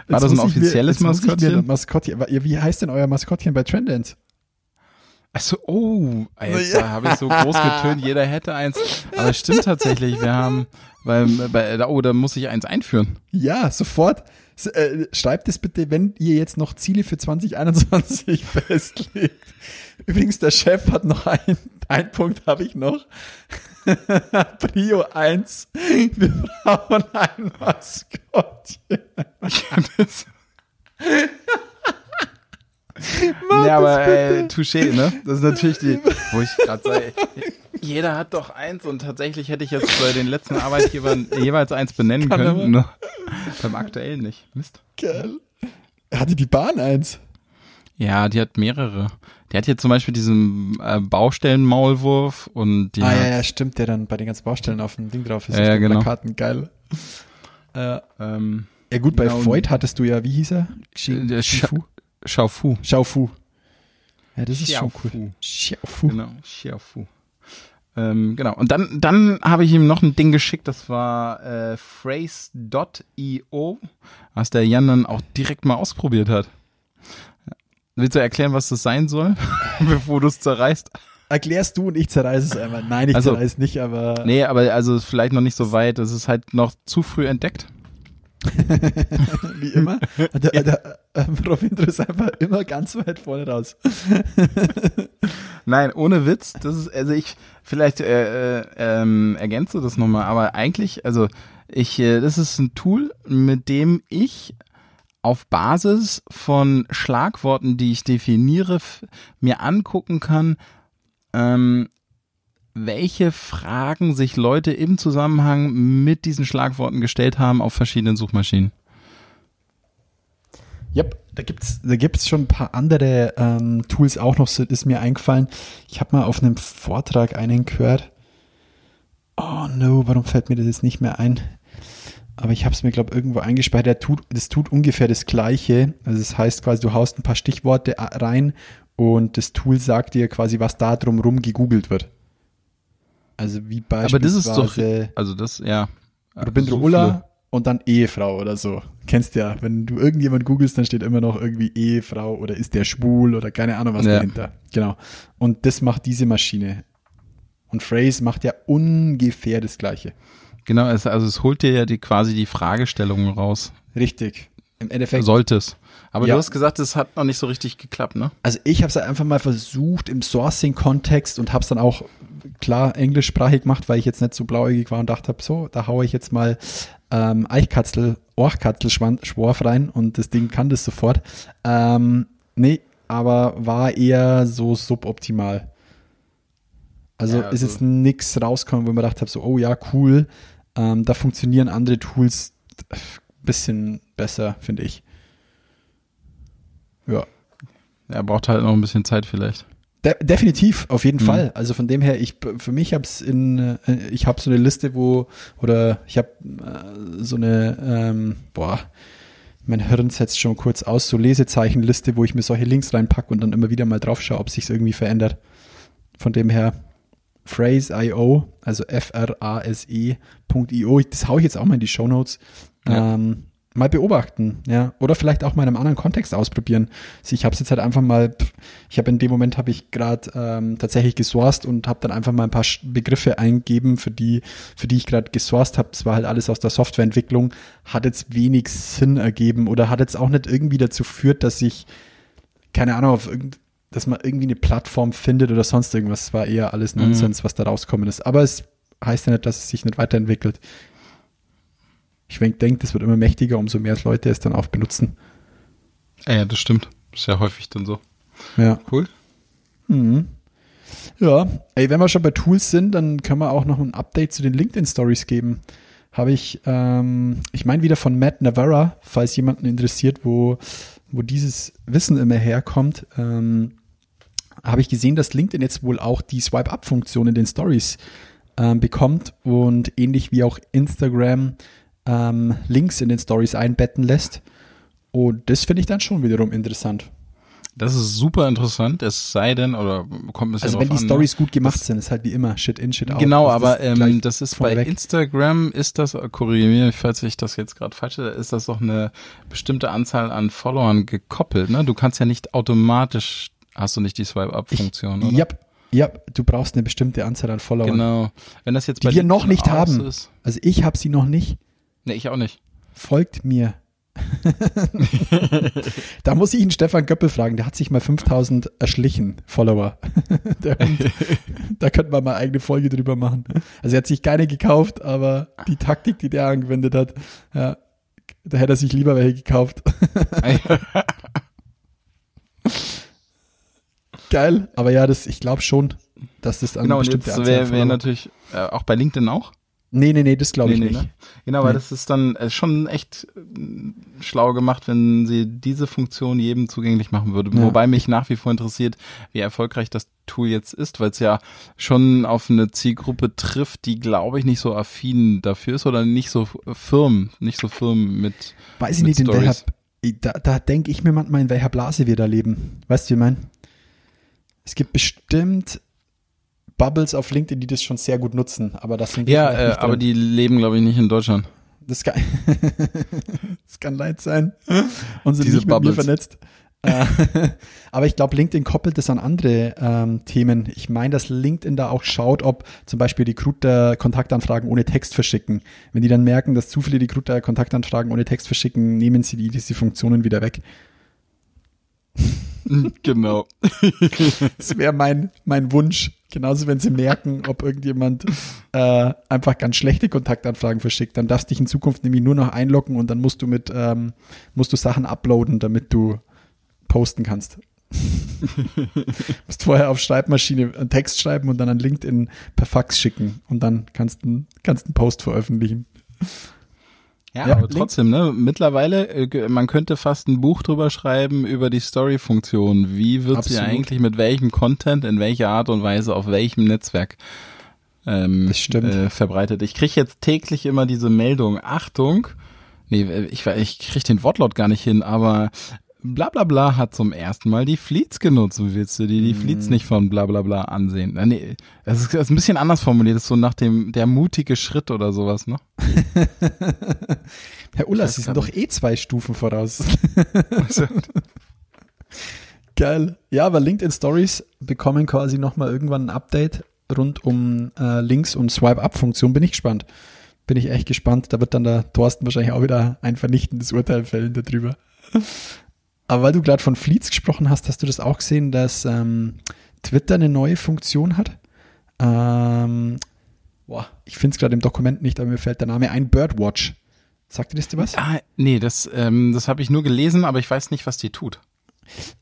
war das ein offizielles mir Maskottchen? Maskottchen. Wie heißt denn euer Maskottchen bei Trendance? Achso, oh, jetzt da habe ich so groß getönt, jeder hätte eins. Aber es stimmt tatsächlich, wir haben, weil, bei, oh, da muss ich eins einführen. Ja, sofort. Äh, schreibt es bitte, wenn ihr jetzt noch Ziele für 2021 festlegt. Übrigens, der Chef hat noch einen, einen Punkt habe ich noch. Prio 1. Wir brauchen ein Maskottchen. Das, ja, aber äh, Touché, ne? Das ist natürlich die, wo ich gerade sage, jeder hat doch eins und tatsächlich hätte ich jetzt bei den letzten Arbeitgebern jeweils eins benennen Kann können. aber. Nur beim aktuellen nicht. Mist. Geil. Hatte die Bahn eins? Ja, die hat mehrere. Die hat hier zum Beispiel diesen äh, Baustellenmaulwurf und die ah, ja, ja, stimmt, der dann bei den ganzen Baustellen auf dem Ding drauf ist. Ja, ja, genau. Plakaten, geil. Äh, ähm, ja gut, bei Genau. Void hattest du ja, wie hieß er? der Scha Xiaofu. Xiaofu. Ja, das ist schon Xiaofu. cool. Xiaofu. Genau, Xiaofu. Ähm, genau. Und dann, dann habe ich ihm noch ein Ding geschickt, das war äh, phrase.io, was der Jan dann auch direkt mal ausprobiert hat. Willst du erklären, was das sein soll, bevor du es zerreißt? Erklärst du und ich zerreiße es einmal. Nein, ich Also- zerreiße es nicht, aber Nee, aber also vielleicht noch nicht so weit. Es ist halt noch zu früh entdeckt. wie immer. Der, der, ähm, Rovindro ist einfach immer ganz weit vorne raus. Nein, ohne Witz. Das ist, also ich, vielleicht äh, äh, ähm, ergänze das nochmal, aber eigentlich, also ich, äh, das ist ein Tool, mit dem ich auf Basis von Schlagworten, die ich definiere, mir angucken kann, ähm, welche Fragen sich Leute im Zusammenhang mit diesen Schlagworten gestellt haben auf verschiedenen Suchmaschinen. Yep, da gibt's, da gibt's schon ein paar andere ähm, Tools auch noch, ist mir eingefallen. Ich habe mal auf einem Vortrag einen gehört. Oh no, warum fällt mir das jetzt nicht mehr ein? Aber ich habe es mir, glaube irgendwo eingespeichert. Tut, das tut ungefähr das Gleiche. Also das heißt quasi, du haust ein paar Stichworte a- rein und das Tool sagt dir quasi, was da drumrum gegoogelt wird. Also wie Aber das ist doch, beispielsweise also das, ja. Robindro Ulla und dann Ehefrau oder so. Kennst ja, wenn du irgendjemand googelst, dann steht immer noch irgendwie Ehefrau oder ist der schwul oder keine Ahnung was Ja. dahinter. Genau. Und das macht diese Maschine. Und Phrase macht ja ungefähr das Gleiche. Genau, es, also es holt dir ja die, quasi die Fragestellungen raus. Richtig. Im Endeffekt. Sollte es. Aber Ja. du hast gesagt, es hat noch nicht so richtig geklappt, ne? Also ich habe es einfach mal versucht im Sourcing-Kontext und habe es dann auch klar englischsprachig gemacht, weil ich jetzt nicht so blauäugig war und dachte hab, so, da haue ich jetzt mal ähm, Eichkatzel, Orchkatzel, Schwan- Schworf rein und das Ding kann das sofort. Ähm, nee, aber war eher so suboptimal. Also, Ja, ist also- jetzt nix rausgekommen, wo mir gedacht habe, so, oh ja, cool. Ähm, da funktionieren andere Tools ein bisschen besser, finde ich. Ja. Er braucht halt noch ein bisschen Zeit vielleicht. De definitiv, auf jeden Mhm. Fall. Also von dem her, ich für mich hab's in, äh, ich habe so eine Liste, wo oder ich habe äh, so eine, ähm, boah, mein Hirn setzt schon kurz aus, so Lesezeichenliste, wo ich mir solche Links reinpacke und dann immer wieder mal drauf schaue, ob sich's irgendwie verändert. Von dem her Phrase.io, also F-R-A-S-E.io, das hau ich jetzt auch mal in die Show Notes. Ja. Ähm, mal beobachten, ja, oder vielleicht auch mal in einem anderen Kontext ausprobieren. Also Ich habe es jetzt halt einfach mal, ich habe in dem Moment habe ich gerade ähm, tatsächlich gesourced und habe dann einfach mal ein paar Begriffe eingegeben, für die, für die ich gerade gesourced habe. Das war halt alles aus der Softwareentwicklung, hat jetzt wenig Sinn ergeben oder hat jetzt auch nicht irgendwie dazu führt, dass ich keine Ahnung auf irgend, dass man irgendwie eine Plattform findet oder sonst irgendwas. Es war eher alles Nonsens, was da rauskommen ist. Aber es heißt ja nicht, dass es sich nicht weiterentwickelt. Ich denke, das wird immer mächtiger, umso mehr Leute es dann auch benutzen. Ja, das stimmt. Ist ja häufig dann so. Ja. Cool. Mhm. Ja, ey, wenn wir schon bei Tools sind, dann können wir auch noch ein Update zu den LinkedIn Stories geben. Habe ich, ähm, ich meine wieder von Matt Navarra, falls jemanden interessiert, wo, wo dieses Wissen immer herkommt, ähm, habe ich gesehen, dass LinkedIn jetzt wohl auch die Swipe-Up-Funktion in den Stories ähm, bekommt und ähnlich wie auch Instagram ähm, Links in den Stories einbetten lässt. Und das finde ich dann schon wiederum interessant. Das ist super interessant, es sei denn, oder kommt ein bisschen Also wenn die ne? Stories gut gemacht sind, ist halt wie immer Shit in, Shit out. Genau, aber gleich ähm, das ist bei vorneweg. Instagram ist das, korrigiere mich, falls ich das jetzt gerade falsch ist, ist das doch eine bestimmte Anzahl an Followern gekoppelt, ne? Du kannst ja nicht automatisch, hast du nicht die Swipe-Up-Funktion, oder? Ja, ja, du brauchst eine bestimmte Anzahl an Followern. Genau. Wenn das jetzt Die bei wir noch nicht haben. Ist, Also ich habe sie noch nicht. Ne, ich auch nicht. Folgt mir. da muss ich ihn Stefan Göppel fragen. Der hat sich mal 5000 erschlichen, Follower. Hund. da könnten wir mal eigene Folge drüber machen. Also er hat sich keine gekauft, aber die Taktik, die der angewendet hat, ja, da hätte er sich lieber welche gekauft. Geil, aber ja, das, ich glaube schon, dass das an Genau, bestimmte jetzt Anzahl wäre wär natürlich äh, auch bei LinkedIn auch. Nee, nee, nee, das glaube ich Nee, nee, nicht. ne? Genau, weil Nee. das ist dann äh, schon echt äh, schlau gemacht, wenn sie diese Funktion jedem zugänglich machen würde. Ja. Wobei mich nach wie vor interessiert, wie erfolgreich das Tool jetzt ist, weil es ja schon auf eine Zielgruppe trifft, die, glaube ich, nicht so affin dafür ist oder nicht so firm, nicht so firm mit. Weiß ich mit nicht, in welcher, da, da denke ich mir manchmal, in welcher Blase wir da leben. Weißt du, wie ich meine? Es gibt bestimmt Bubbles auf LinkedIn, die das schon sehr gut nutzen, aber das sind Ja, äh, aber die leben, glaube ich, nicht in Deutschland. Das kann, das kann leid sein. Und sind Diese nicht mit mir Bubbles. vernetzt. Äh, aber ich glaube, LinkedIn koppelt das an andere ähm, Themen. Ich meine, dass LinkedIn da auch schaut, ob zum Beispiel Recruiter Kontaktanfragen ohne Text verschicken. Wenn die dann merken, dass zu viele Recruiter Kontaktanfragen ohne Text verschicken, nehmen sie die, diese Funktionen wieder weg. genau. Das wäre mein, mein Wunsch. Genauso, wenn sie merken, ob irgendjemand äh, einfach ganz schlechte Kontaktanfragen verschickt, dann darfst du dich in Zukunft nämlich nur noch einloggen und dann musst du mit, ähm, musst du Sachen uploaden, damit du posten kannst. musst vorher auf Schreibmaschine einen Text schreiben und dann an LinkedIn per Fax schicken und dann kannst du kannst einen Post veröffentlichen. Ja, Ja, aber trotzdem, ne? Mittlerweile, äh, man könnte fast ein Buch drüber schreiben über die Story-Funktion. Wie wird sie Absolut. eigentlich mit welchem Content, in welcher Art und Weise, auf welchem Netzwerk ähm. Äh, verbreitet? Ich kriege jetzt täglich immer diese Meldung, Achtung, nee, ich, ich kriege den Wortlaut gar nicht hin, aber bla bla hat zum ersten Mal die Fleets genutzt. Willst du dir die Mhm. Fleets nicht von bla bla bla ansehen? Nee, das ist, das ist ein bisschen anders formuliert, das ist so nach dem, der mutige Schritt oder sowas, ne? Herr Ulla, weiß Sie sind doch eh zwei Stufen voraus. Geil. Ja, aber LinkedIn Stories bekommen quasi nochmal irgendwann ein Update rund um äh, Links- und Swipe-Up-Funktion. Bin ich gespannt. Bin ich echt gespannt. Da wird dann der Thorsten wahrscheinlich auch wieder ein vernichtendes Urteil fällen darüber. Aber weil du gerade von Fleets gesprochen hast, hast du das auch gesehen, dass ähm, Twitter eine neue Funktion hat? Ähm, boah, ich finde es gerade im Dokument nicht, aber mir fällt der Name ein. Birdwatch. Sagt dir das dir was? Ah, nee, das, ähm, das habe ich nur gelesen, aber ich weiß nicht, was die tut.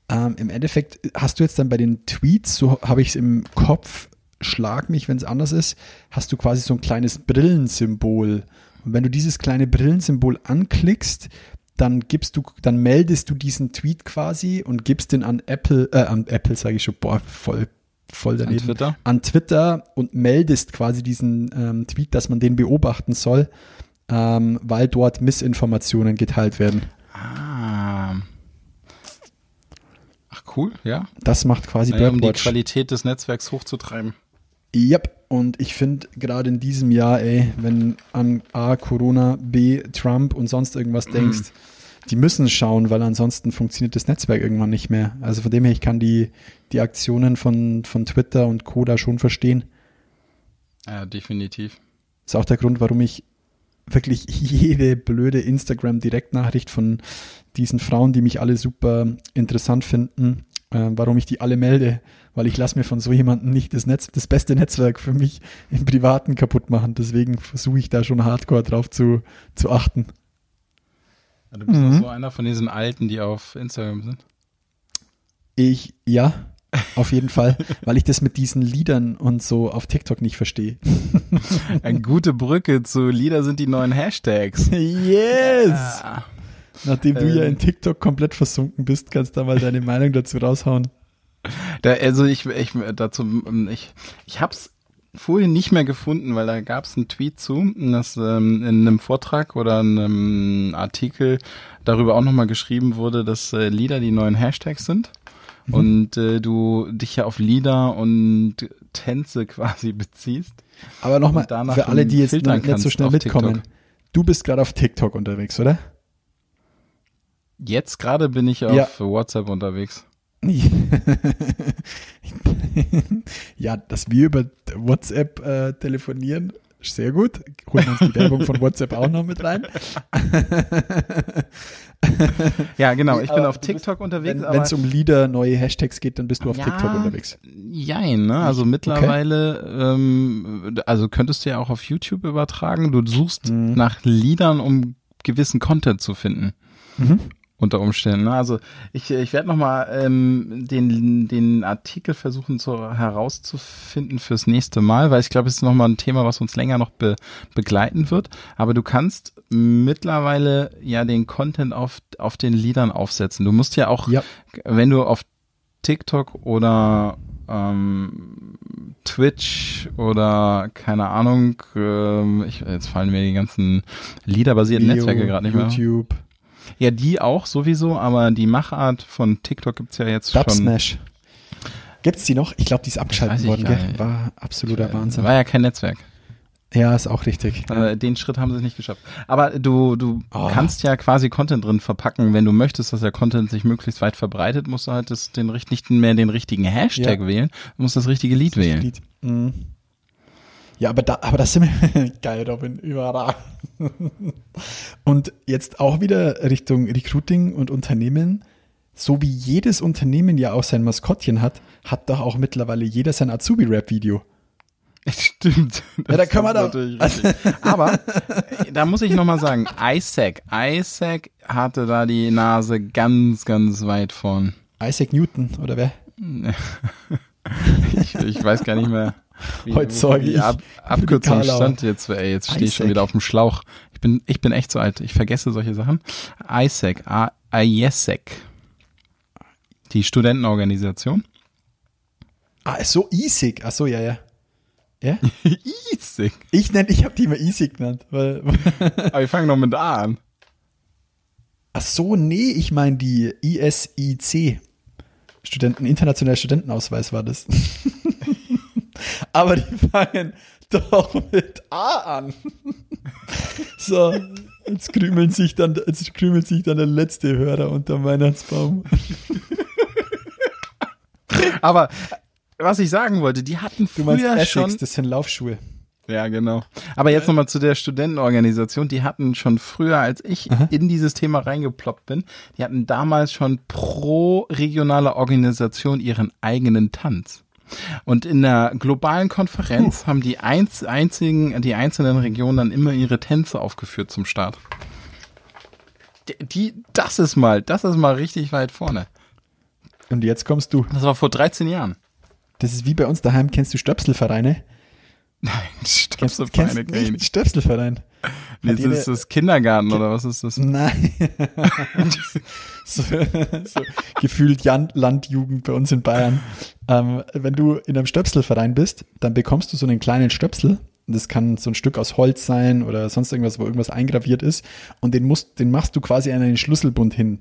Ähm, Im Endeffekt hast du jetzt dann bei den Tweets, so habe ich es im Kopf, schlag mich, wenn es anders ist, hast du quasi so ein kleines Brillensymbol. Und wenn du dieses kleine Brillensymbol anklickst, dann gibst du, dann meldest du diesen Tweet quasi und gibst den an Apple, äh, an Apple sage ich schon, boah, voll, voll daneben. Twitter? An Twitter und meldest quasi diesen ähm, Tweet, dass man den beobachten soll, ähm, weil dort Missinformationen geteilt werden. Ah. Ach cool, ja. Das macht quasi Naja, um die. Qualität des Netzwerks hochzutreiben. Yep, und ich finde gerade in diesem Jahr, ey, wenn an A, Corona, B, Trump und sonst irgendwas denkst, die müssen schauen, weil ansonsten funktioniert das Netzwerk irgendwann nicht mehr. Also von dem her, ich kann die, die Aktionen von, von Twitter und Co. da schon verstehen. Ja, definitiv. Ist auch der Grund, warum ich wirklich jede blöde Instagram-Direktnachricht von diesen Frauen, die mich alle super interessant finden, äh, warum ich die alle melde, weil ich lasse mir von so jemandem nicht das Netz, das beste Netzwerk für mich im Privaten kaputt machen. Deswegen versuche ich da schon hardcore drauf zu, zu achten. Ja, du bist Mhm. so einer von diesen Alten, die auf Instagram sind. Ich, ja, auf jeden Fall, weil ich das mit diesen Liedern und so auf TikTok nicht verstehe. Eine gute Brücke zu Lieder sind die neuen Hashtags. Yes! Ah. Nachdem du Ähm. ja in TikTok komplett versunken bist, kannst du da mal deine Meinung dazu raushauen. Da, also ich, ich dazu, ähm, ich, ich hab's vorhin nicht mehr gefunden, weil da gab's einen Tweet zu, dass ähm, in einem Vortrag oder einem Artikel darüber auch nochmal geschrieben wurde, dass äh, Lieder die neuen Hashtags sind. Mhm. Und äh, du dich ja auf Lieder und Tänze quasi beziehst. Aber nochmal, für alle, die jetzt nicht so schnell mitkommen. TikTok. Du bist gerade auf TikTok unterwegs, oder? Jetzt gerade bin ich auf Ja. WhatsApp unterwegs. ja, dass wir über WhatsApp äh, telefonieren, sehr gut. Holen uns die Werbung von WhatsApp auch noch mit rein. Ja, genau. Ich bin Aber auf du bist- TikTok unterwegs. Wenn es um Lieder, neue Hashtags geht, dann bist du auf Ja, TikTok unterwegs. Jein, ne? Also mittlerweile, ähm, also könntest du ja auch auf YouTube übertragen. Du suchst Mhm. nach Liedern, um gewissen Content zu finden. Mhm. Unter Umständen. Ne? Also ich, ich werde nochmal ähm, den, den Artikel versuchen zu, herauszufinden fürs nächste Mal, weil ich glaube, es ist nochmal ein Thema, was uns länger noch be, begleiten wird. Aber du kannst mittlerweile ja den Content auf, auf den Liedern aufsetzen. Du musst ja auch, Ja. wenn du auf TikTok oder ähm, Twitch oder keine Ahnung, ähm, ich, jetzt fallen mir die ganzen liederbasierten Netzwerke gerade nicht mehr. YouTube, Ja, die auch sowieso, aber die Machart von TikTok gibt's ja jetzt Dub schon. Smash. Gibt's die noch? Ich glaube, die ist abgeschaltet worden, gell? nicht. War absoluter Wahnsinn. War ja kein Netzwerk. Ja, ist auch richtig. Äh, den Schritt haben sie nicht geschafft. Aber du, du Oh. kannst ja quasi Content drin verpacken. Wenn du möchtest, dass der Content sich möglichst weit verbreitet, musst du halt das, den, nicht mehr den richtigen Hashtag Ja. wählen, du musst das richtige Lied wählen. Lied. Mhm. Ja, aber da, aber das sind wir geil, Robin, überragend. Und jetzt auch wieder Richtung Recruiting und Unternehmen. So wie jedes Unternehmen ja auch sein Maskottchen hat, hat doch auch mittlerweile jeder sein Azubi-Rap-Video. Stimmt. Ja, da kann man ist doch-. Aber äh, da muss ich nochmal sagen, Isaac, Isaac hatte da die Nase ganz, ganz weit vorn. Isaac Newton, oder wer? Ich, ich weiß gar nicht mehr. Wie, Heute sorge wie Ab Abkürzung stand jetzt. Ey, jetzt stehe ich schon wieder auf dem Schlauch. Ich bin, ich bin echt so alt. Ich vergesse solche Sachen. Isaac, A- IESEC. Die Studentenorganisation. Ah, so Isaac. Ach so, ja, ja. Ja? ISIC. Ich nenne, ich habe die immer Isaac genannt, weil. Aber wir fangen noch mit A an. Ach so, nee, ich meine die ISIC. Studenten, internationaler Studentenausweis war das. Aber die fangen doch mit A an. so, jetzt krümeln sich dann, jetzt krümelt sich dann der letzte Hörer unter Weihnachtsbaum. Aber was ich sagen wollte, die hatten Du meinst früher Essex, schon. das sind Laufschuhe. Ja, genau. Aber jetzt nochmal zu der Studentenorganisation. Die hatten schon früher, als ich in dieses Thema reingeploppt bin, die hatten damals schon pro regionale Organisation ihren eigenen Tanz. Und in der globalen Konferenz haben die einz einzigen, die einzelnen Regionen dann immer ihre Tänze aufgeführt zum Start. Die, das ist mal, das ist mal richtig weit vorne. Und jetzt kommst du. Das war vor 13 Jahren. Das ist wie bei uns daheim. Kennst du Stöpselvereine? Nein, Kennst, Stöpselvereine kennst kenn ich nicht nicht. Stöpselverein? Nee, Ist jede- das Kindergarten oder was ist das? Nein. so, so gefühlt Jan Landjugend bei uns in Bayern. Ähm, wenn du in einem Stöpselverein bist, dann bekommst du so einen kleinen Stöpsel. Das kann so ein Stück aus Holz sein oder sonst irgendwas, wo irgendwas eingraviert ist. Und den, musst, den machst du quasi an einen Schlüsselbund hin.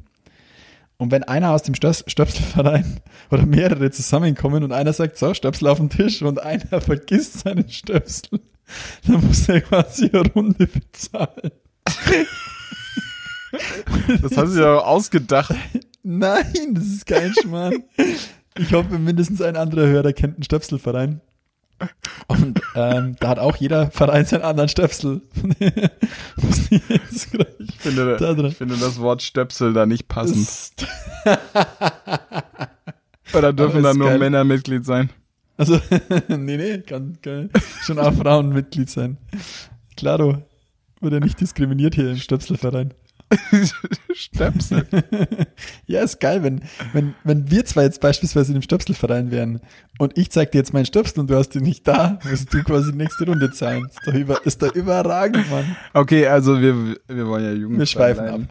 Und wenn einer aus dem Stöpselverein oder mehrere zusammenkommen und einer sagt, so, Stöpsel auf den Tisch und einer vergisst seinen Stöpsel, dann muss er quasi eine Runde bezahlen. Das hast du ja ausgedacht. Nein, das ist kein Schmarrn. Ich hoffe, mindestens ein anderer Hörer kennt einen Stöpselverein. Und ähm, da hat auch jeder Verein seinen anderen Stöpsel. Ich finde, da ich finde das Wort Stöpsel da nicht passend. Oder dürfen da nur geil. Männer Mitglied sein? Also, nee, nee, kann, kann schon auch Frauen Mitglied sein. Klaro, wird ja nicht diskriminiert hier im Stöpselverein. Stöpsel. Ja, ist geil, wenn, wenn, wenn wir zwei jetzt beispielsweise in dem Stöpselverein wären und ich zeig dir jetzt meinen Stöpsel und du hast ihn nicht da, musst du quasi die nächste Runde zahlen. Ist doch, über, ist doch überragend, Mann. Okay, also wir, wir wollen ja Jugend. Wir schweifen ab.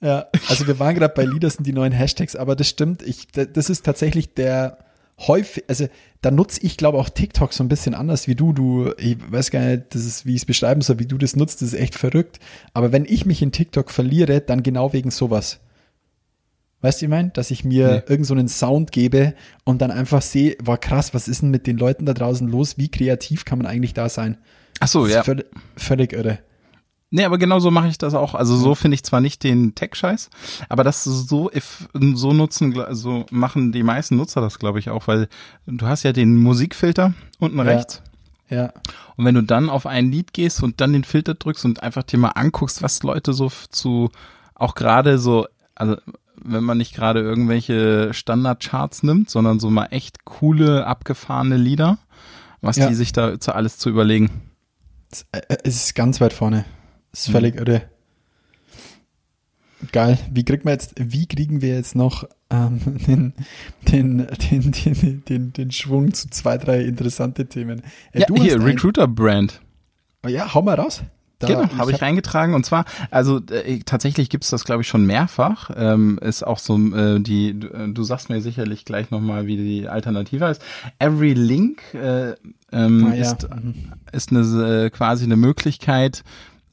Ja, also wir waren gerade bei Lieder sind die neuen Hashtags, aber das stimmt, ich, da- das ist tatsächlich der häufig, also da nutze ich glaube auch TikTok so ein bisschen anders wie du, du, ich weiß gar nicht, das ist, wie ich es beschreiben soll, wie du das nutzt, das ist echt verrückt, aber wenn ich mich in TikTok verliere, dann genau wegen sowas. Weißt du, ich meine, dass ich mir Nee. irgend so einen Sound gebe und dann einfach sehe, war krass, was ist denn mit den Leuten da draußen los? Wie kreativ kann man eigentlich da sein? Ach so, ja. völlig, völlig irre. Nee, aber genau so mache ich das auch. Also so finde ich zwar nicht den Tech-Scheiß, aber das so, if, so nutzen, so machen die meisten Nutzer das, glaube ich, auch, weil du hast ja den Musikfilter unten Ja. rechts. Ja. Und wenn du dann auf ein Lied gehst und dann den Filter drückst und einfach dir mal anguckst, was Leute so zu, auch gerade so, also wenn man nicht gerade irgendwelche Standardcharts nimmt, sondern so mal echt coole, abgefahrene Lieder, was Ja. die sich da zu alles zu überlegen. Es, äh, es ist ganz weit vorne. Es ist völlig irre. Geil. Wie kriegt man jetzt, wie kriegen wir jetzt noch ähm, den, den, den, den, den, den Schwung zu zwei, drei interessante Themen? Äh, Ja, du hier, Recruiter-Brand. Oh ja, hau mal raus. Da, Genau, habe ich reingetragen. Und zwar, also äh, tatsächlich gibt's das, glaube ich, schon mehrfach. Ähm, ist auch so, äh, die, du, äh, du sagst mir sicherlich gleich nochmal, wie die Alternative heißt. Every Link äh, ähm, Ah, ja. ist, ist eine, äh, quasi eine Möglichkeit,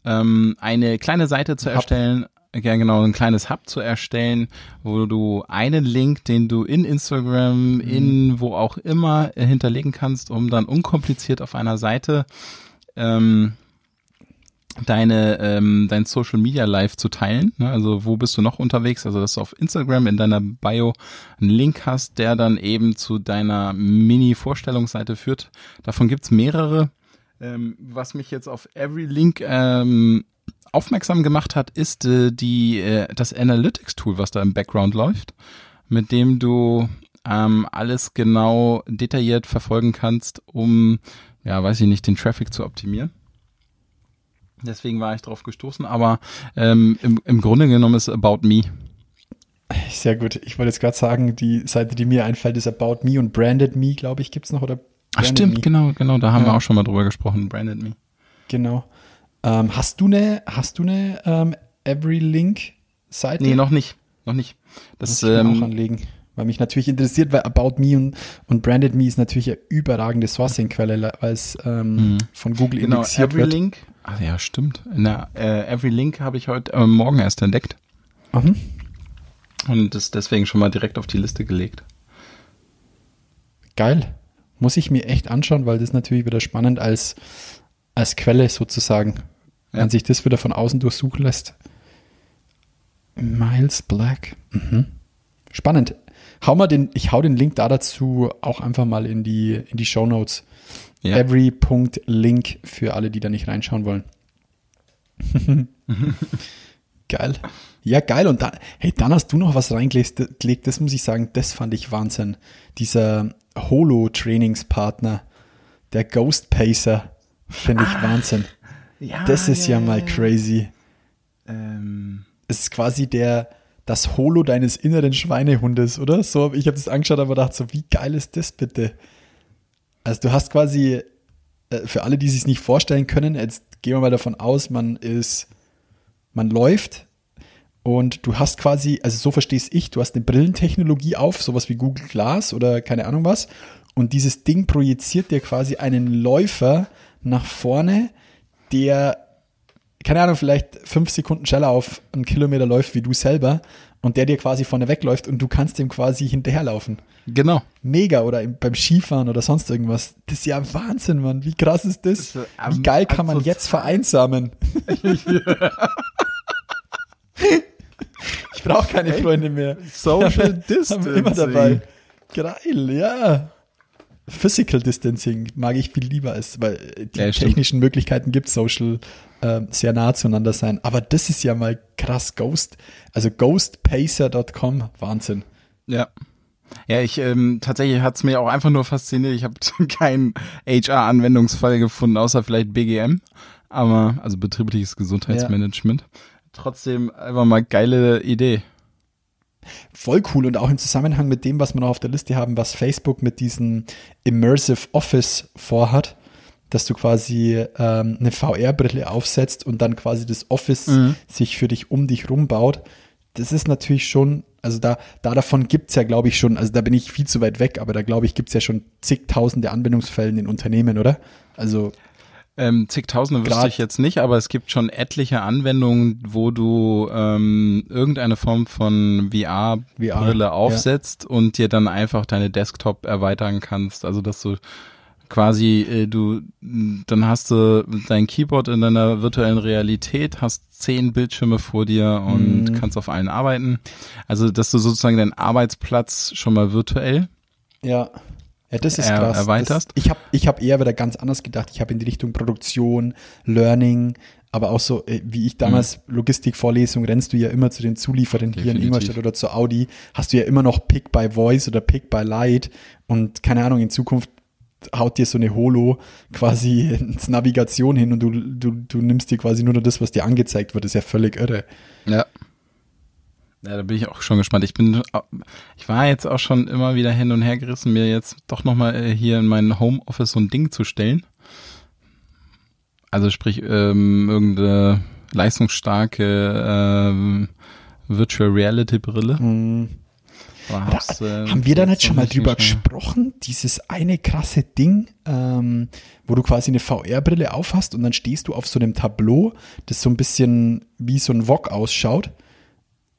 ähm, eine kleine Seite zu Hub. erstellen. Ja, genau, ein kleines Hub zu erstellen, wo du einen Link, den du in Instagram, in wo auch immer äh, hinterlegen kannst, um dann unkompliziert auf einer Seite ähm, deine ähm, dein Social Media Live zu teilen. Ne? Also wo bist du noch unterwegs? Also dass du auf Instagram in deiner Bio einen Link hast, der dann eben zu deiner Mini-Vorstellungsseite führt. Davon gibt's mehrere. Ähm, was mich jetzt auf Every Link ähm, aufmerksam gemacht hat, ist äh, die äh, das Analytics Tool, was da im Background läuft, mit dem du ähm, alles genau detailliert verfolgen kannst, um ja, weiß ich nicht, den Traffic zu optimieren. Deswegen war ich drauf gestoßen, aber ähm, im, im Grunde genommen ist About Me. Sehr gut. Ich wollte jetzt gerade sagen, die Seite, die mir einfällt, ist About Me und Branded Me, glaube ich, gibt's noch. Oder Ach Branded stimmt, Me. genau, genau, da haben Ja. wir auch schon mal drüber gesprochen, Branded Me. Genau. Ähm, hast du eine, hast du eine ähm, Every Link Seite? Nee, noch nicht, noch nicht. Das Muss ich mir auch ähm, anlegen. Weil mich natürlich interessiert, weil About Me und, und Branded Me ist natürlich eine überragende Sourcing-Quelle, weil es ähm, von Google genau, indexiert Every wird. Link. Ach ja, stimmt. Na, äh, Every Link habe ich heute äh, Morgen erst entdeckt Mhm. und ist deswegen schon mal direkt auf die Liste gelegt. Geil. Muss ich mir echt anschauen, weil das natürlich wieder spannend als, als Quelle sozusagen. Ja. Wenn sich das wieder von außen durchsuchen lässt. Miles Black. Mhm. Spannend. Hau mal den, ich hau den Link da dazu auch einfach mal in die, in die Show Notes. Ja. Every.link für alle, die da nicht reinschauen wollen. geil. Ja, geil. Und dann, hey, dann hast du noch was reingelegt, gelegt, das muss ich sagen, das fand ich Wahnsinn. Dieser Holo-Trainingspartner, der Ghost Pacer, finde ich Wahnsinn. Ja, Das ist ja, mal crazy. Ähm, Es ist quasi der, das Holo deines inneren Schweinehundes, oder? So, ich habe das angeschaut, aber gedacht, so, wie geil ist das bitte? Also du hast quasi, äh, für alle, die sich nicht vorstellen können, jetzt gehen wir mal davon aus, man ist, man läuft und du hast quasi, also so verstehe ich, du hast eine Brillentechnologie auf, sowas wie Google Glass oder keine Ahnung was, und dieses Ding projiziert dir quasi einen Läufer nach vorne, der keine Ahnung, vielleicht fünf Sekunden schneller auf einen Kilometer läuft wie du selber und der dir quasi vorne wegläuft und du kannst dem quasi hinterherlaufen. genau. Mega oder im, beim Skifahren oder sonst irgendwas. Das ist ja Wahnsinn, Mann. Wie krass ist das? Das ist, Wie geil kann man jetzt vereinsamen? ich brauche keine Freunde mehr. Social wir immer dabei. Geil, ja. Physical Distancing mag ich viel lieber als, weil die Ja, technischen Möglichkeiten gibt Social ähm, sehr nah zueinander sein. Aber das ist ja mal krass Ghost. Also ghostpacer.com, Wahnsinn. Ja. Ja, ich ähm, tatsächlich hat's mir auch einfach nur fasziniert. Ich habe keinen HR-Anwendungsfall gefunden, außer vielleicht BGM, aber also betriebliches Gesundheitsmanagement. Trotzdem einfach mal geile Idee. Voll cool und auch im Zusammenhang mit dem, was wir noch auf der Liste haben, was Facebook mit diesem Immersive Office vorhat, dass du quasi ähm, eine VR-Brille aufsetzt und dann quasi das Office sich für dich um dich rumbaut. Das ist natürlich schon, also da, da davon gibt's ja, glaube ich, schon, also da bin ich viel zu weit weg, aber da glaube ich, gibt's ja schon zigtausende Anwendungsfällen in Unternehmen, oder? Also Ähm, zigtausende wüsste Grad- ich jetzt nicht, aber es gibt schon etliche Anwendungen, wo du ähm, irgendeine Form von VR-Brille VR, aufsetzt und dir dann einfach deine Desktop erweitern kannst. Also dass du quasi äh, du dann hast du dein Keyboard in deiner virtuellen Realität, hast zehn Bildschirme vor dir und Mhm. kannst auf allen arbeiten. Also dass du sozusagen deinen Arbeitsplatz schon mal virtuell Ja. Ja, das ist krass. erweiterst? Das, ich habe ich hab eher wieder ganz anders gedacht. Ich habe in die Richtung Produktion, Learning, aber auch so, äh, wie ich damals Logistikvorlesung, rennst du ja immer zu den Zulieferern hier in Definitiv. Ingolstadt oder zu Audi, hast du ja immer noch Pick by Voice oder Pick by Light und keine Ahnung, in Zukunft haut dir so eine Holo quasi ins Navigation hin und du, du, du nimmst dir quasi nur noch das, was dir angezeigt wird. Das ist ja völlig irre. Ja. Ja, da bin ich auch schon gespannt. Ich bin, ich war jetzt auch schon immer wieder hin und her gerissen, mir jetzt doch nochmal äh, hier in mein Homeoffice so ein Ding zu stellen. Also sprich, ähm, irgendeine leistungsstarke ähm, Virtual Reality Brille. Mhm. Hab's, äh, haben wir da jetzt nicht schon mal drüber gesprochen? Dieses eine krasse Ding, ähm, wo du quasi eine VR-Brille aufhast und dann stehst du auf so einem Tableau, das so ein bisschen wie so ein Wok ausschaut.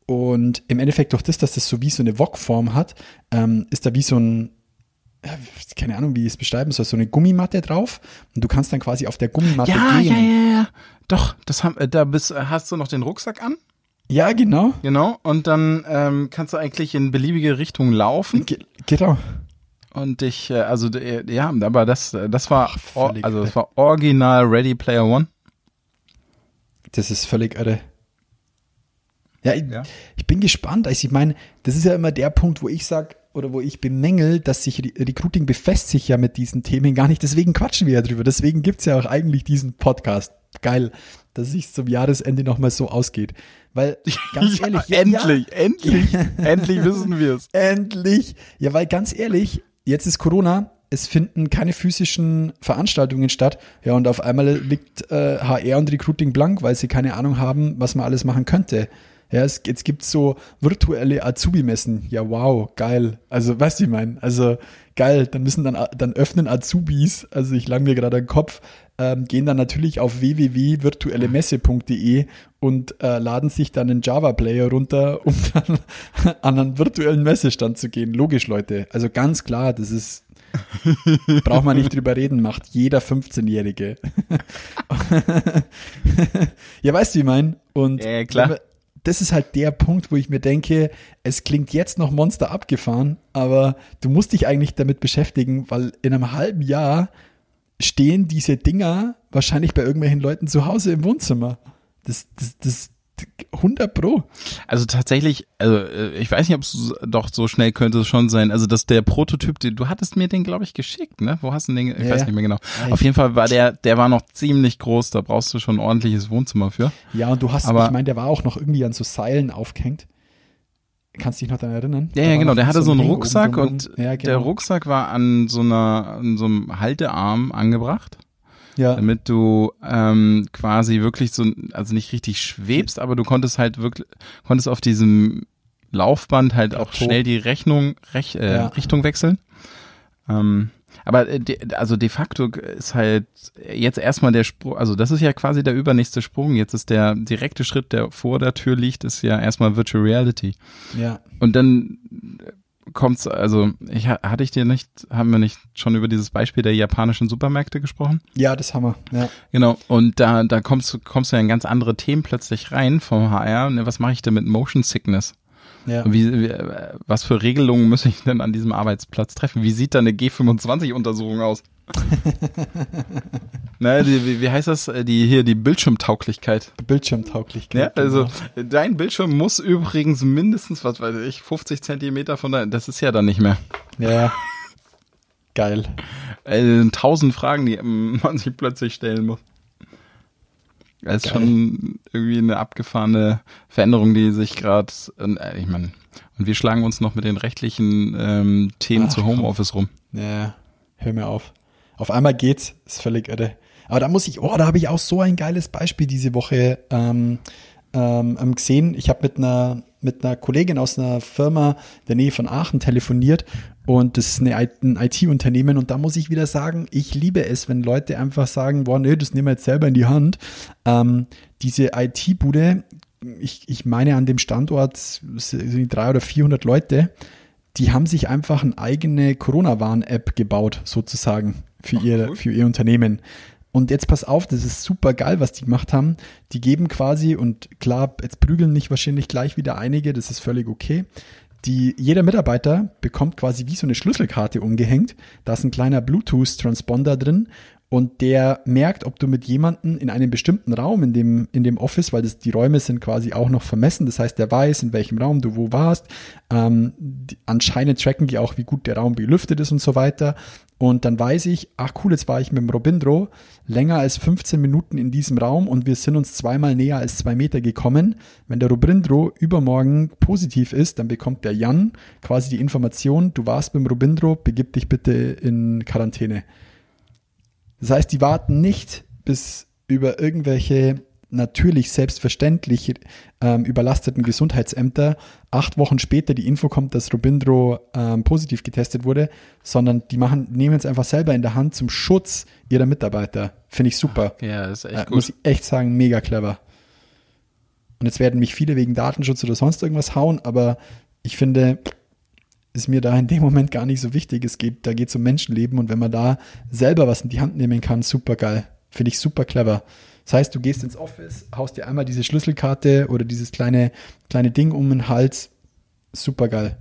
Und im Endeffekt durch das, dass das so wie so eine Wok-Form hat, ähm, ist da wie so ein, keine Ahnung, wie ich es beschreiben soll, so eine Gummimatte drauf. Und du kannst dann quasi auf der Gummimatte Ja, gehen. ja, ja, ja. Doch, das haben, äh, da bist, hast du noch den Rucksack an. Ja, genau. Genau. Und dann ähm, kannst du eigentlich in beliebige Richtungen laufen. Ge genau. Und ich, äh, also äh, ja, aber das, äh, das war, Ach, also das war original Ready Player One. Das ist völlig irre. Ja, ich, Ja. ich bin gespannt. Also ich meine, das ist ja immer der Punkt, wo ich sage oder wo ich bemängel, dass sich Re- Recruiting befasst sich ja mit diesen Themen gar nicht. Deswegen quatschen wir ja drüber. Deswegen gibt's ja auch eigentlich diesen Podcast. Geil, dass es zum Jahresende nochmal so ausgeht. Weil, ganz ehrlich, ja, endlich, endlich, endlich wissen wir es. Endlich. Ja, weil ganz ehrlich, jetzt ist Corona, es finden keine physischen Veranstaltungen statt. Ja, und auf einmal liegt äh, HR und Recruiting blank, weil sie keine Ahnung haben, was man alles machen könnte. Ja, es, jetzt gibt's so virtuelle Azubi-Messen. Ja, wow, geil. Also, weißt du, ich meine, also geil, dann müssen dann, dann öffnen Azubis, also ich lang mir gerade den Kopf, ähm, gehen dann natürlich auf www.virtuellemesse.de und äh, laden sich dann einen Java-Player runter, um dann an einen virtuellen Messestand zu gehen. Logisch, Leute. Also ganz klar, das ist, braucht man nicht drüber reden, macht jeder 15-Jährige. ja, weißt du, wie ich mein? Und Ja, ja, klar. wenn wir- das ist halt der Punkt, wo ich mir denke, es klingt jetzt noch Monster abgefahren, aber du musst dich eigentlich damit beschäftigen, weil in einem halben Jahr stehen diese Dinger wahrscheinlich bei irgendwelchen Leuten zu Hause im Wohnzimmer. Das, das, das 100 Pro. Also tatsächlich, also äh, ich weiß nicht, ob es doch so schnell könnte es schon sein. Also dass der Prototyp, den, du hattest mir den, glaube ich, geschickt, ne? Wo hast du den? Ich Ja, weiß nicht mehr genau. Ja, Auf jeden Fall war der, der war noch ziemlich groß. Da brauchst du schon ein ordentliches Wohnzimmer für. Ja, und du hast, Aber- ich meine, der war auch noch irgendwie an so Seilen aufgehängt. Kannst dich noch daran erinnern? Ja, Da ja, genau. Der hatte so einen Ring Rucksack und ja, der genau. Rucksack war an so einer, an so einem Haltearm angebracht. Ja. damit du ähm, quasi wirklich so, also nicht richtig schwebst, aber du konntest halt wirklich, konntest auf diesem Laufband halt auch Plateau. schnell die Rechnung, Rech, äh, Ja. Richtung wechseln. Ähm, aber äh, de, also de facto ist halt jetzt erstmal der Sprung, also das ist ja quasi der übernächste Sprung. Jetzt ist der direkte Schritt, der vor der Tür liegt, ist ja erstmal Virtual Reality. ja. Und dann kommt's, also ich ha- hatte ich dir nicht, haben wir nicht schon über dieses Beispiel der japanischen Supermärkte gesprochen? Ja, das haben wir. Ja. Genau, und da, da kommst du, kommst du ja in ganz andere Themen plötzlich rein vom HR. Ne, Was mache ich denn mit Motion Sickness? Ja. Wie, wie, äh, was für Regelungen muss ich denn an diesem Arbeitsplatz treffen? Wie sieht da eine G25-Untersuchung aus? ne, die, wie, wie heißt das? Die hier, die Bildschirmtauglichkeit. Bildschirmtauglichkeit. Ja, also genau. dein Bildschirm muss übrigens mindestens, was weiß ich, 50 Zentimeter von deinem, das ist ja dann nicht mehr. Ja. Geil. Äh, tausend Fragen, die man sich plötzlich stellen muss. Das ist Geil. schon irgendwie eine abgefahrene Veränderung, die sich gerade, äh, ich meine, und wir schlagen uns noch mit den rechtlichen ähm, Themen Ach, zu Homeoffice rum. Ja, hör mir auf. Auf einmal geht's, ist völlig irre. Aber da muss ich, oh, da habe ich auch so ein geiles Beispiel diese Woche ähm, ähm, ähm, gesehen. Ich habe mit einer mit einer Kollegin aus einer Firma der Nähe von Aachen telefoniert und das ist eine, ein IT-Unternehmen und da muss ich wieder sagen, ich liebe es, wenn Leute einfach sagen, boah, nee, das nehmen wir jetzt selber in die Hand. Ähm, diese IT-Bude, ich, ich meine an dem Standort sind drei oder 400 Leute, die haben sich einfach eine eigene Corona-Warn-App gebaut, sozusagen, für ihr, für ihr Unternehmen. Und jetzt pass auf, das ist super geil, was die gemacht haben. Die geben quasi, und klar, jetzt prügeln nicht wahrscheinlich gleich wieder einige, das ist völlig okay. Die, jeder Mitarbeiter bekommt quasi wie so eine Schlüsselkarte umgehängt. Da ist ein kleiner Bluetooth-Transponder drin und der merkt, ob du mit jemandem in einem bestimmten Raum in dem, in dem Office, weil das, die Räume sind quasi auch noch vermessen, das heißt, der weiß, in welchem Raum du wo warst. Ähm, die, anscheinend tracken die auch, wie gut der Raum belüftet ist und so weiter. Und dann weiß ich, ach cool, jetzt war ich mit dem Robindro länger als 15 Minuten in diesem Raum und wir sind uns zweimal näher als zwei Meter gekommen. Wenn der Robindro übermorgen positiv ist, dann bekommt der Jan quasi die Information, du warst beim Robindro, begib dich bitte in Quarantäne. Das heißt, die warten nicht, bis über irgendwelche natürlich selbstverständlich ähm, überlasteten Gesundheitsämter acht Wochen später die Info kommt, dass Robindro ähm, positiv getestet wurde, sondern die machen, nehmen es einfach selber in der Hand zum Schutz ihrer Mitarbeiter. Finde ich super. Ja, ist echt Äh, gut. muss ich echt sagen, mega clever. Und jetzt werden mich viele wegen Datenschutz oder sonst irgendwas hauen, aber ich finde, ist mir da in dem Moment gar nicht so wichtig. Es geht, da geht es um Menschenleben und wenn man da selber was in die Hand nehmen kann, super geil. Finde ich super clever. Das heißt, du gehst ins Office, haust dir einmal diese Schlüsselkarte oder dieses kleine, kleine Ding um den Hals. Super geil.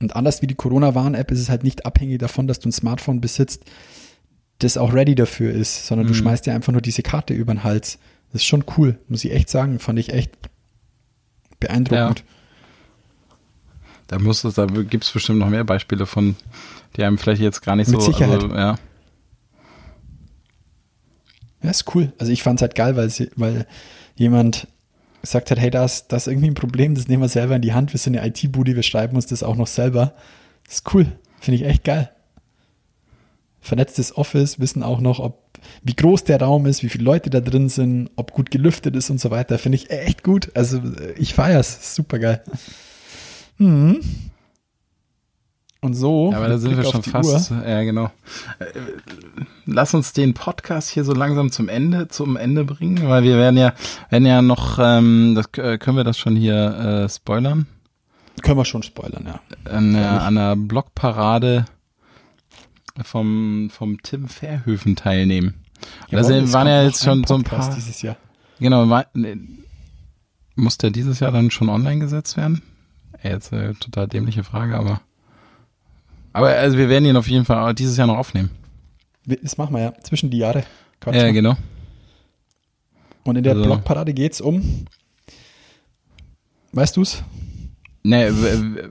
Und anders wie die Corona-Warn-App ist es halt nicht abhängig davon, dass du ein Smartphone besitzt, das auch ready dafür ist, sondern du Mhm. schmeißt dir einfach nur diese Karte über den Hals. Das ist schon cool, muss ich echt sagen. Fand ich echt beeindruckend. Da muss es, da gibt es bestimmt noch mehr Beispiele von, die einem vielleicht jetzt gar nicht Mit so. Sicherheit. Also, ja. Ja, ist cool. Also ich fand es halt geil, weil, weil jemand gesagt hat, hey, da ist, da ist irgendwie ein Problem, das nehmen wir selber in die Hand. Wir sind eine IT-Bude, wir schreiben uns das auch noch selber. Das ist cool. Finde ich echt geil. Vernetztes Office, wissen auch noch, ob, wie groß der Raum ist, wie viele Leute da drin sind, ob gut gelüftet ist und so weiter. Finde ich echt gut. Also äh, ich feier's. Super geil. Mhm. Und so. Ja, aber da sind wir Blick schon auf die fast. Uhr, Ja, genau. Äh, Lass uns den Podcast hier so langsam zum Ende, zum Ende bringen, weil wir werden ja, werden ja noch, ähm, das äh, können wir das schon hier äh, spoilern, Können wir schon spoilern, ja. an, der- an einer Blogparade vom, vom Tim Verhöfen teilnehmen. Jawohl, sind, waren ja jetzt schon so ein Podcast paar. Dieses Jahr. Genau, war- ne, muss der dieses Jahr dann schon online gesetzt werden? Ey, Jetzt äh, total dämliche Frage, aber. Aber also wir werden ihn auf jeden Fall dieses Jahr noch aufnehmen. Das machen wir ja. Zwischen die Jahre. Quatsch Ja, mal. genau. Und in der Also- Blogparade geht's um. Weißt du's? Nee, w- w-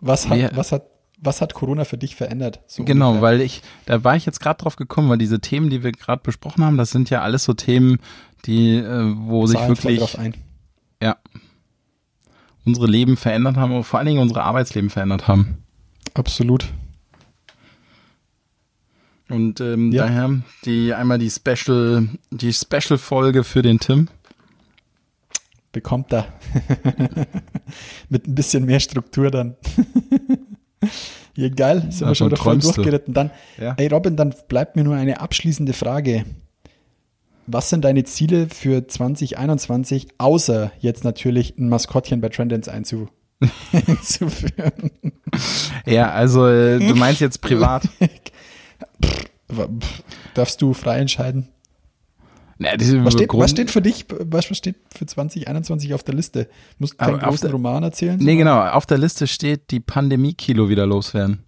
Was hat, Wir- was hat, was hat Corona für dich verändert? So genau, ungefähr. weil ich, da war ich jetzt gerade drauf gekommen, weil diese Themen, die wir gerade besprochen haben, das sind ja alles so Themen, die, äh, wo sich Zahlen voll wirklich drauf ein. ja, unsere Leben verändert haben, und vor allen Dingen unsere Arbeitsleben verändert haben. Absolut. Und ähm, Ja. daher die einmal die Special, die Special-Folge für den Tim. Bekommt er. Mit ein bisschen mehr Struktur dann. ja, geil. Sind wir Davon schon wieder voll durchgeritten. Dann, Ja. ey Robin, dann bleibt mir nur eine abschließende Frage. Was sind deine Ziele für 2021, außer jetzt natürlich ein Maskottchen bei Trendance einzu einzuführen? Ja, also äh, du meinst jetzt privat. Darfst du frei entscheiden? Na, Was steht, was steht für dich, was steht für 2021 auf der Liste? Musst du keinen Aber großen der- Roman erzählen? Nee, genau. Auf der Liste steht die Pandemie-Kilo wieder loswerden.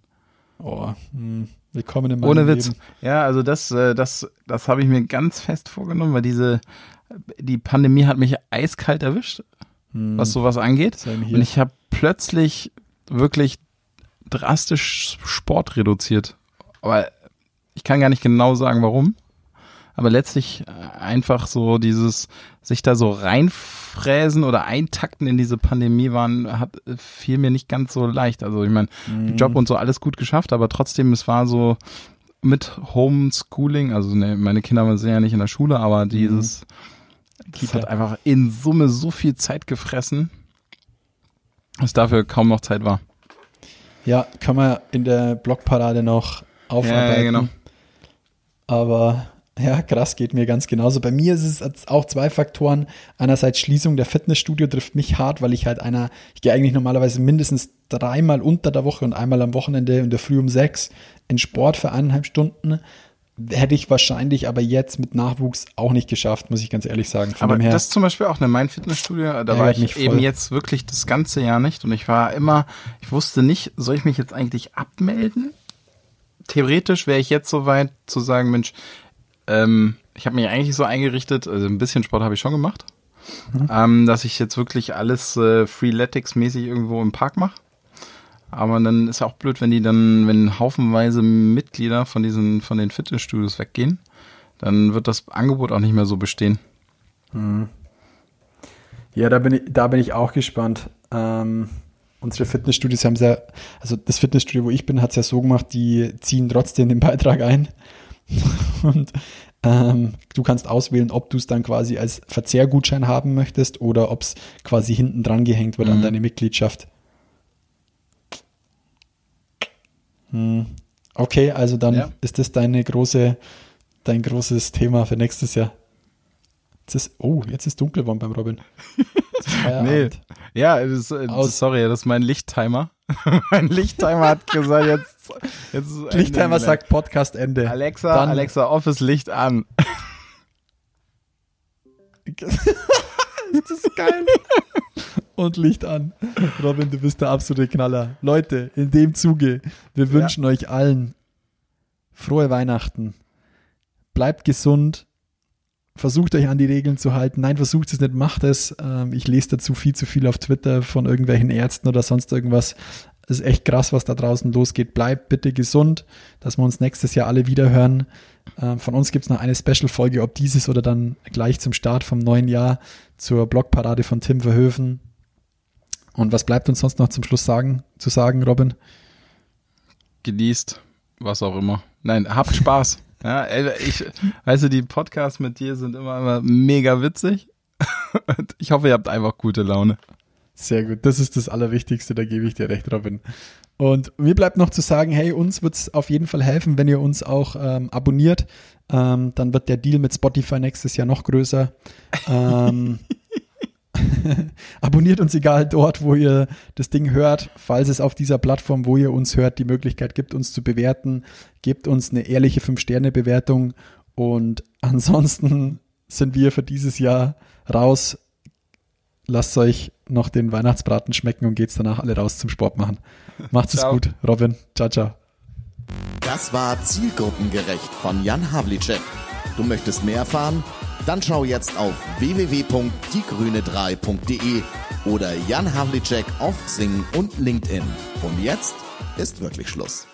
Oh, hm, willkommen in meinem Ohne Witz. Leben. Ja, also das, äh, das, das habe ich mir ganz fest vorgenommen, weil diese, die Pandemie hat mich eiskalt erwischt, was sowas angeht. Hm. Und ich habe plötzlich wirklich drastisch Sport reduziert. Aber ich kann gar nicht genau sagen, warum. Aber letztlich äh, einfach so dieses, sich da so reinfräsen oder eintakten in diese Pandemie waren, hat, äh, fiel mir nicht ganz so leicht. Also ich meine, Mhm. Job und so alles gut geschafft, aber trotzdem, es war so mit Homeschooling, also ne, meine Kinder sind ja nicht in der Schule, aber dieses, das Kita. hat einfach in Summe so viel Zeit gefressen, dass dafür kaum noch Zeit war. Ja, kann man in der Blogparade noch aufarbeiten. Ja, ja, genau. Aber ja, krass, geht mir ganz genauso. Bei mir ist es auch zwei Faktoren. Einerseits Schließung der Fitnessstudio trifft mich hart, weil ich halt einer, ich gehe eigentlich normalerweise mindestens dreimal unter der Woche und einmal am Wochenende in der Früh um sechs in Sport für eineinhalb Stunden. Hätte ich wahrscheinlich aber jetzt mit Nachwuchs auch nicht geschafft, muss ich ganz ehrlich sagen. Von Aber dem her, das ist zum Beispiel auch eine mein Fitnessstudio, da war ich eben jetzt wirklich das ganze Jahr nicht und ich war immer, ich wusste nicht, soll ich mich jetzt eigentlich abmelden? Theoretisch wäre ich jetzt so weit zu sagen, Mensch, ähm, ich habe mich eigentlich so eingerichtet, also ein bisschen Sport habe ich schon gemacht, Mhm. ähm, dass ich jetzt wirklich alles äh, Freeletics-mäßig irgendwo im Park mache. Aber dann ist ja auch blöd, wenn die dann, wenn haufenweise Mitglieder von diesen, von den Fitnessstudios weggehen, dann wird das Angebot auch nicht mehr so bestehen. Ja, da bin ich, da bin ich auch gespannt. Ähm, unsere Fitnessstudios haben es ja, also das Fitnessstudio, wo ich bin, hat es ja so gemacht, die ziehen trotzdem den Beitrag ein. Und ähm, du kannst auswählen, ob du es dann quasi als Verzehrgutschein haben möchtest oder ob es quasi hinten dran gehängt wird an Mhm. deine Mitgliedschaft. Hm. Okay, also dann Ja. ist das deine große, dein großes Thema für nächstes Jahr. Jetzt ist, oh, jetzt ist dunkel geworden beim Robin. Nee. Ja, das, ist, äh, sorry, das ist mein Lichttimer. mein Lichttimer hat gesagt, jetzt, jetzt ist Ende Lichtheimer angelangt. sagt Podcast Ende. Alexa, Dann- Alexa, Office Licht an. Das ist geil. Und Licht an. Robin, du bist der absolute Knaller. Leute, in dem Zuge, wir wünschen euch allen frohe Weihnachten. Bleibt gesund. Versucht euch an die Regeln zu halten. Nein, versucht es nicht, macht es. Ähm, ich lese dazu viel zu viel auf Twitter von irgendwelchen Ärzten oder sonst irgendwas. Es ist echt krass, was da draußen losgeht. Bleibt bitte gesund, dass wir uns nächstes Jahr alle wieder hören. Ähm, von uns gibt es noch eine Special-Folge, ob dieses oder dann gleich zum Start vom neuen Jahr zur Blogparade von Tim Verhöfen. Und was bleibt uns sonst noch zum Schluss sagen, zu sagen, Robin? Genießt, was auch immer. Nein, habt Spaß. Ja, ich, weißt du, die Podcasts mit dir sind immer, immer mega witzig. Ich hoffe, ihr habt einfach gute Laune. Sehr gut, das ist das Allerwichtigste, da gebe ich dir recht, Robin. Und mir bleibt noch zu sagen, hey, uns wird es auf jeden Fall helfen, wenn ihr uns auch ähm, abonniert. Ähm, dann wird der Deal mit Spotify nächstes Jahr noch größer. Ähm, abonniert uns egal dort, wo ihr das Ding hört. Falls es auf dieser Plattform, wo ihr uns hört, die Möglichkeit gibt, uns zu bewerten, gebt uns eine ehrliche 5-Sterne-Bewertung. Und ansonsten sind wir für dieses Jahr raus. Lasst euch noch den Weihnachtsbraten schmecken und geht's danach alle raus zum Sport machen. Macht's es gut. Robin, ciao, ciao. Das war Zielgruppengerecht von Jan Havlicek. Du möchtest mehr erfahren? Dann schau jetzt auf www.diegrüne3.de oder Jan Havlicek auf Sing und LinkedIn. Und jetzt ist wirklich Schluss.